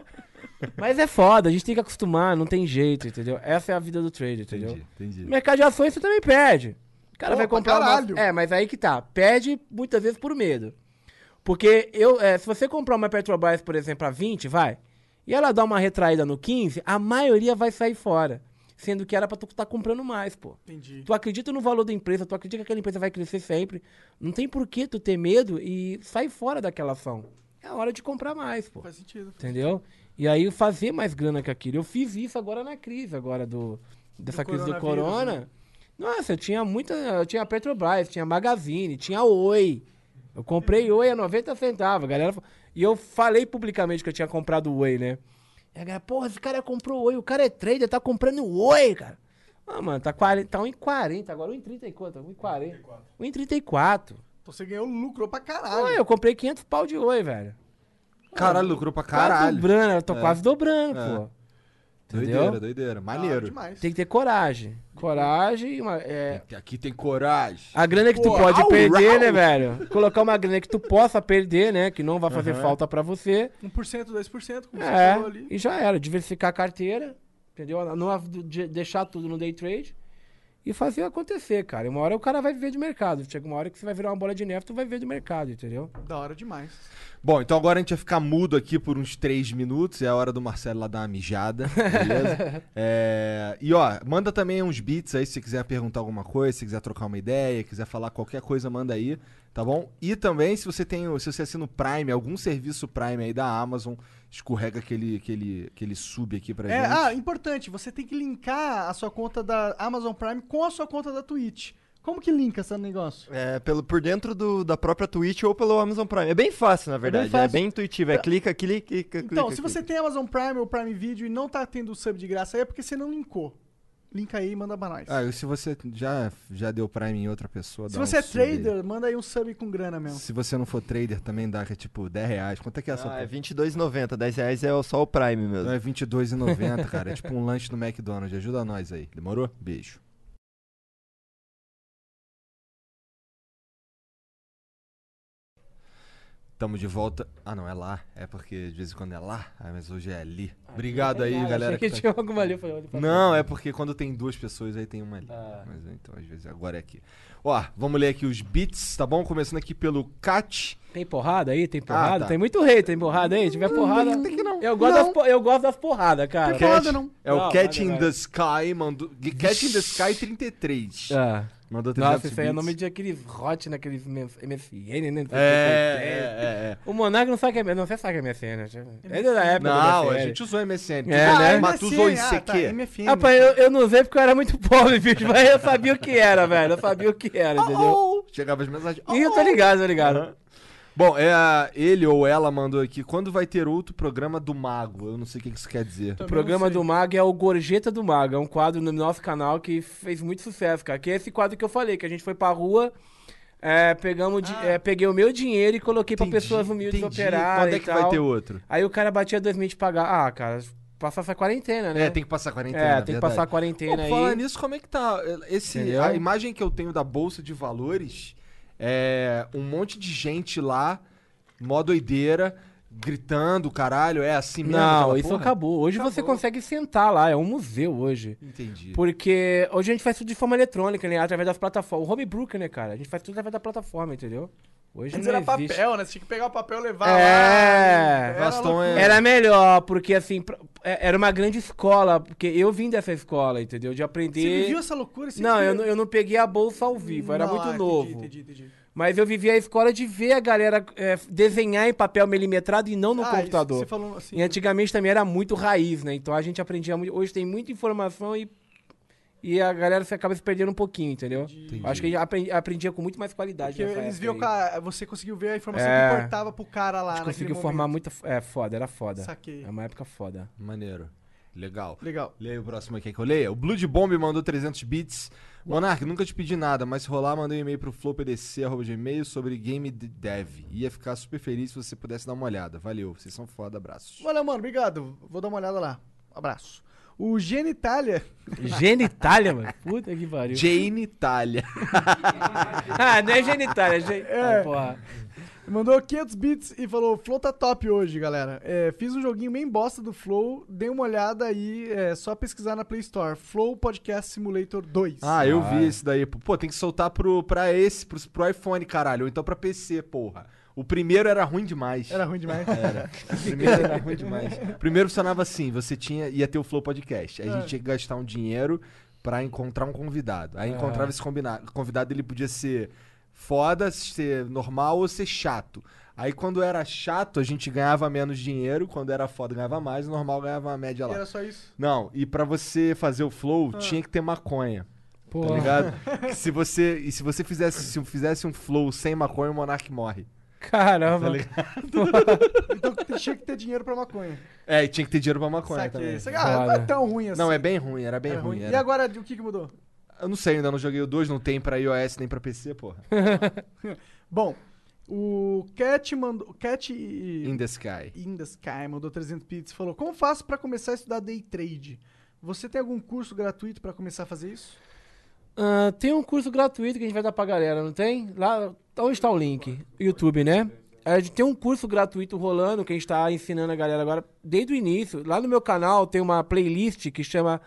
Mas é foda, a gente tem que acostumar, não tem jeito, entendeu? Essa é a vida do trader, entendeu? Entendi, entendi. Mercado de ações você também perde. O cara Pô, vai pra comprar uma... É, mas aí que tá. Perde muitas vezes por medo. Porque eu, é, se você comprar uma Petrobras, por exemplo, a 20, vai, e ela dá uma retraída no 15, a maioria vai sair fora. Sendo que era pra tu estar comprando mais, pô. Entendi. Tu acredita no valor da empresa, tu acredita que aquela empresa vai crescer sempre. Não tem por que tu ter medo e sair fora daquela ação. É a hora de comprar mais, pô. Faz sentido. Entendeu? E aí fazer mais grana que aquilo. Eu fiz isso agora na crise, agora do dessa Do crise do corona. né? Nossa, eu tinha muita, eu tinha Petrobras, tinha Magazine, tinha Oi. Eu comprei Oi a 90 centavos, galera. E eu falei publicamente que eu tinha comprado Oi, né? E a galera, porra, esse cara comprou Oi, o cara é trader, tá comprando Oi, cara. Ah, mano, tá, 40, tá 1,40 agora, 1,30 e quanto? 1,40. 1,34. Então você ganhou lucro pra caralho. eu comprei 500 pau de Oi, velho. Caralho, lucrou pra Quase caralho. dobrando, eu tô É. quase dobrando, É. pô. Doideira, Entendeu? doideira. Da hora Maneiro. demais. Tem que ter coragem. Coragem e uma. é, Aqui tem coragem. a grana que tu Pô, pode au, perder, rau. né, velho? Colocar uma grana que tu possa perder, né? Que não vai fazer falta pra você. 1%, 2%, como você É. falou ali. E já era. Diversificar a carteira. Entendeu? Não de- deixar tudo no day trade. E fazer acontecer, cara. E Uma hora o cara vai viver de mercado. Chega uma hora que você vai virar uma bola de neve, tu vai viver do mercado, entendeu? Da hora demais. Bom, então agora a gente vai ficar mudo aqui por uns três minutos. É a hora do Marcelo lá dar uma mijada, beleza? É, E ó, manda também uns beats aí se você quiser perguntar alguma coisa, se quiser trocar uma ideia, quiser falar qualquer coisa, manda aí, tá bom? E também se você tem, o- se você assina o Prime, algum serviço Prime aí da Amazon, escorrega aquele, aquele, aquele sub aqui pra É, gente. ah, importante, você tem que linkar a sua conta da Amazon Prime com a sua conta da Twitch. Como que linka esse negócio? É, pelo, por dentro do, da própria Twitch ou pelo Amazon Prime. É bem fácil, na verdade. É bem, fácil. intuitivo. É clica, clica, clica, Então, clica, se você clica. tem Amazon Prime ou Prime Video e não tá tendo sub de graça aí, é porque você não linkou. Linka aí e manda pra nós. Ah, e se você já, já deu Prime em outra pessoa, se dá um você é sub aí. trader, manda aí um sub com grana mesmo. Se você não for trader, também dá, que é tipo 10 reais. Quanto é que é essa? Ah, é porra? R$22,90. 10 reais é só o Prime mesmo. Então é R$22,90, cara. É tipo um lanche no McDonald's. Ajuda nós aí. Demorou? Beijo. Tamo de volta. Ah, não, é lá. É porque de vez em quando é lá. Ah, mas hoje é ali. Obrigado aí, Ah, galera. Achei que que tá- tinha alguma ali. eu olha pra Não, é porque quando tem duas pessoas aí tem uma ali. Ah. Mas então, às vezes, agora é aqui. Ó, vamos ler aqui os beats, tá bom? Começando aqui pelo Cat. Tem porrada aí? Tem porrada? tá. Tem muito rei, tem porrada aí? Se tiver porrada. Tem que não. Eu gosto, Não. das, po- eu gosto das porradas, cara. Tem porrada, não. É o Não, Cat in the Sky, mandou. Cat in the Sky 33. Ah. Mandou 300 Nossa, isso aí é bits. nome de aqueles hot naqueles MSN, né? É, é, é. O Monark não sabe que é não você sabe que é MSN. É da época Não, a MSN. gente usou MSN. É, né? Mas tu usou MSN, ah, ICQ? tá, MFN. Rapaz, eu, eu não usei porque eu era muito pobre, bicho, mas eu sabia o que era, velho. Eu sabia o que era, entendeu? Oh, Chegava as mensagens. E eu tô ligado, tô ligado. Bom, é, a- ele ou ela mandou aqui. Quando vai ter outro programa do Mago? Eu não sei o que que isso quer dizer. O programa do Mago é o Gorjeta do Mago. É um quadro no nosso canal que fez muito sucesso, cara. Que é esse quadro que eu falei, que a gente foi pra rua, é, pegamos, di- é, peguei o meu dinheiro e coloquei pra pessoas humildes entendi. operarem Quando é e que tal. vai ter outro? Aí o cara batia dois mil de pagar. Ah, cara, passar essa quarentena, né? É, tem que passar a quarentena. É, tem que verdade. passar a quarentena Pô, aí. Falar nisso, como é que tá? Esse, Entendeu? a imagem que eu tenho da Bolsa de Valores é um monte de gente lá, mó doideira, gritando, caralho, é assim mesmo? Não, isso porra? acabou. Hoje você consegue sentar lá, é um museu hoje. Entendi. Porque hoje a gente faz tudo de forma eletrônica, né? Através das plataformas. O Homebrew, né, cara? A gente faz tudo através da plataforma, entendeu? Hoje Antes não era existe. papel, né? Você tinha que pegar o papel e levar É. lá. Gastão é- loucura. Era melhor, porque assim, pra- é- era uma grande escola, porque eu vim dessa escola, entendeu? De Você aprender. viveu essa loucura? Você Não, eu, que- não- eu não peguei a bolsa ao vivo, era Não, muito ah, entendi, novo. Entendi, entendi. Mas eu vivi a escola de ver a galera é, desenhar em papel milimetrado e não no Ah, isso, computador. Você falou assim. E antigamente também era muito raiz, né? Então a gente aprendia muito. Hoje tem muita informação e, e a galera se acaba se perdendo um pouquinho, entendeu? Acho que a gente aprendi- aprendia com muito mais qualidade. Porque eles viam que você conseguiu ver a informação É. que importava pro cara lá A gente naquele conseguiu formar momento. muita. É foda, era foda. Saquei. É uma época foda. Maneiro. Legal. Legal. Leia o próximo aqui que eu leia. O Blood Bomb mandou 300 bits. Monark, nunca te pedi nada, mas se rolar, mandei um e-mail pro flowpdc.gmail sobre game de dev. Ia ficar super feliz se você pudesse dar uma olhada. Valeu, vocês são foda, abraços. Valeu, mano. Obrigado. Vou dar uma olhada lá. Abraço. O Genitalia. Genitália, mano. Puta que pariu. Jane Itália. ah, não é genitália, é gen... É. Ah, porra. Mandou 500 bits e falou: Flow tá top hoje, galera. É, fiz um joguinho bem bosta do Flow. Dei uma olhada aí, é só pesquisar na Play Store. Flow Podcast Simulator 2. Ah, eu vi esse daí. Pô, tem que soltar pro, pra esse, pro, pro iPhone, caralho. Ou então pra PC, porra. O primeiro era ruim demais. Era ruim demais. Era. O primeiro era ruim demais. O primeiro funcionava assim: você tinha, ia ter o Flow Podcast. Aí a É. gente tinha que gastar um dinheiro pra encontrar um convidado. Aí encontrava esse combina- convidado, ele podia ser foda, ser normal ou ser chato. Aí quando era chato, a gente ganhava menos dinheiro, quando era foda ganhava mais, normal ganhava uma média E lá. era só isso. Não, e pra você fazer o flow, tinha que ter maconha. Porra. Tá ligado? Se você, e se você fizesse, se fizesse um flow sem maconha, o Monark morre. Caramba. Então tinha que ter dinheiro pra maconha. É, e tinha que ter dinheiro pra maconha Saquei. também. Ah, não é tão ruim assim. Não, é bem ruim, era bem Era ruim. ruim. era. E agora, o que, que mudou? Eu não sei, ainda não joguei o 2, não tem pra iOS nem pra PC, porra. Bom, o Cat mandou. Cat In the Sky. In the Sky mandou 300 bits e falou: Como faço pra começar a estudar day trade? Você tem algum curso gratuito pra começar a fazer isso? Ah, tem um curso gratuito que a gente vai dar pra galera, não tem? Lá, onde está o link? YouTube, né? A gente tem um curso gratuito rolando que a gente tá ensinando a galera agora desde o início. Lá no meu canal tem uma playlist que chama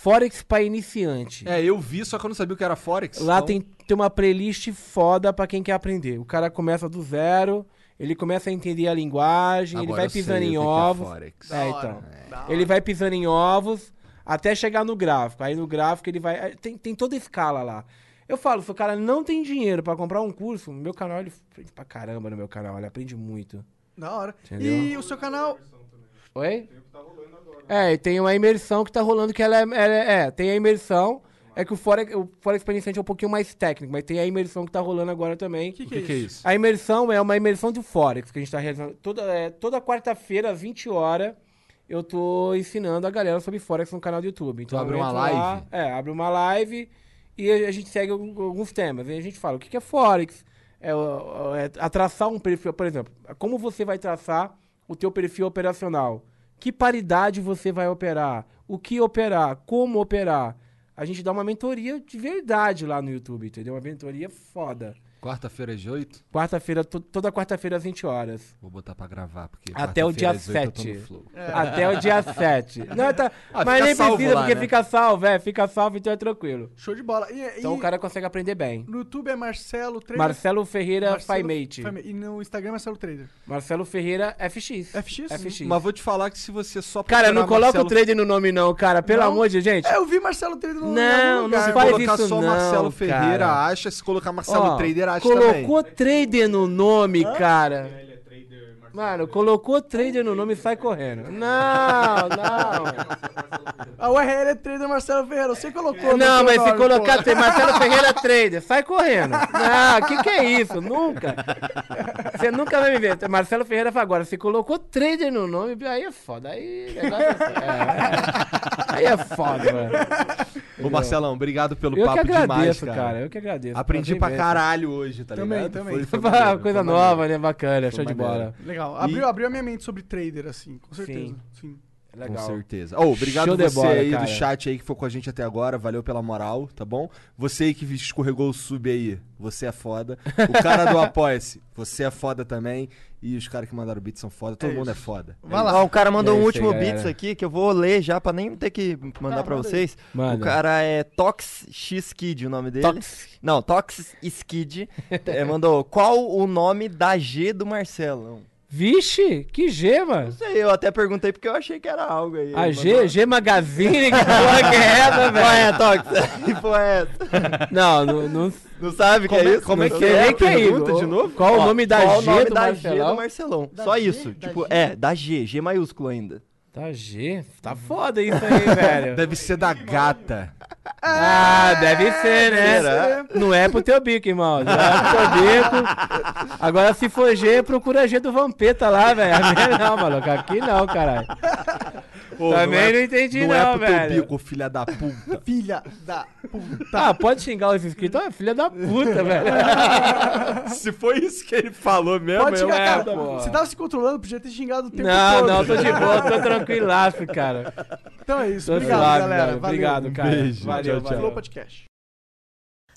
Forex para iniciante. É, eu vi, só que eu não sabia o que era Forex. Lá então- tem, tem uma playlist foda pra quem quer aprender. O cara começa do zero, ele começa a entender a linguagem, ele Agora vai eu sei pisando o que em que é ovos. Forex. É, então. Ele vai pisando em ovos até chegar no gráfico. Aí no gráfico ele vai. aí Tem, tem toda a escala lá. Eu falo, se o cara não tem dinheiro pra comprar um curso, no meu canal ele aprende pra caramba no meu canal, ele aprende muito. Da hora. Entendeu? E o seu canal. Oi? É, e tem uma imersão que tá rolando que ela é, ela é, é, tem a imersão. É que o Forex, o Forex pra iniciante é um pouquinho mais técnico, mas tem a imersão que tá rolando agora também. O que, que, que é isso? A imersão é uma imersão do Forex que a gente tá realizando. Toda, é, toda quarta-feira, às 20 horas, eu tô ensinando a galera sobre Forex no canal do YouTube. Então, Tu abre uma entro lá- live? é, abre uma live e a a gente segue alguns temas. Aí a gente fala o que que é Forex, é, é a traçar um perfil, por exemplo, como você vai traçar o teu perfil operacional. Que paridade você vai operar? O que operar? Como operar? A gente dá uma mentoria de verdade lá no YouTube, entendeu? Uma mentoria foda. Quarta-feira às 8? Quarta-feira, to- toda quarta-feira às 20 horas. Vou botar pra gravar, porque Até o dia às 8 eu tô 7. Flow. Até o dia 7. Não, tá, Ah, mas nem precisa, lá, porque né? fica salvo, é, fica salvo, então é tranquilo. Show de bola. E, Então e o cara consegue aprender bem. no YouTube é Marcelo Trader. Marcelo Ferreira Marcelo. E no Instagram é Marcelo Trader. Marcelo Ferreira FX. FX? FX. Mas vou te falar que se você só Cara, não coloca Marcelo o trade no nome não, cara. Pelo Não? amor de gente. É, eu vi Marcelo Trader no Não, algum não. Se faz colocar isso só não, Marcelo Ferreira, cara. acha. Se colocar Marcelo Ó, Trader, acha também. colocou trader no nome, cara. Mano, colocou trader no nome e sai correndo. Não, não. A URL é Trader Marcelo Ferreira. Você colocou. Não, mas se colocar pô. Marcelo Ferreira Trader, sai correndo. Não, o que, que é isso? Nunca. Você nunca vai me ver. Marcelo Ferreira fala agora, se colocou trader no nome, aí é foda. Aí, negócio é, é, aí é foda, mano. Ô, Marcelão, obrigado pelo Eu que papo demais, agradeço, cara. cara. Eu que agradeço. Aprendi pra imenso. caralho hoje, tá Também, ligado? também. Foi, foi Uma maneiro, coisa foi nova, maneiro. né? Bacana, Foi show de maneiro. bola. Legal. Abriu, abriu a minha mente sobre trader, assim, com certeza. Sim. Legal. Com certeza. Ô, obrigado Show você bola, aí cara. do chat aí que foi com a gente até agora. Valeu pela moral, tá bom? Você aí que escorregou o sub aí, você é foda. O cara do Apoia-se, você é foda também. E os caras que mandaram beat são foda. Todo É mundo isso. é foda. Vai lá. Ó, o cara mandou É um último aí, galera. aqui que eu vou ler já pra nem ter que mandar Tá, pra manda vocês. Manda. O cara é Tox X Kid, o nome dele. Tox. Não, Tox Skid. é, mandou qual o nome da G do Marcelão? Vixe, que G, mano. Não sei, eu até perguntei porque eu achei que era algo aí. A G, mandou- G Magazine, que porra que é essa, Qual velho? é, Tox? Que porra é essa? Não, não, não Não sabe o que é é- isso? como é que é? que é Pergunta isso. de novo? Qual o Ó, nome da qual G o nome do da Marcelão? G do Marcelão? Da Só G? isso. Da Tipo, G? é, da G, G maiúsculo ainda. Tá G? Tá foda isso aí, velho. Deve ser da gata. Ah, deve ser, né? Será? Não é pro teu bico, irmão. Não é pro teu bico. Agora, se for G, procura G do Vampeta lá, velho. A Não, maluco. Aqui não, caralho. Pô, Também não entendi, Não não, é pro velho. teu bico, filha da puta. Filha da puta. Ah, pode xingar os inscritos. Ah, filha da puta, velho. Se foi isso que ele falou mesmo, Pode xingar, é, cara. pô. Você tava se controlando, podia ter xingado o tempo Não, todo. não, tô de boa, tô tranquilaço, cara. Então é isso. Tô Obrigado, suave, galera. Valeu. Obrigado, cara. Beijo. Valeu, Tchau, tchau. valeu. Flow Podcast.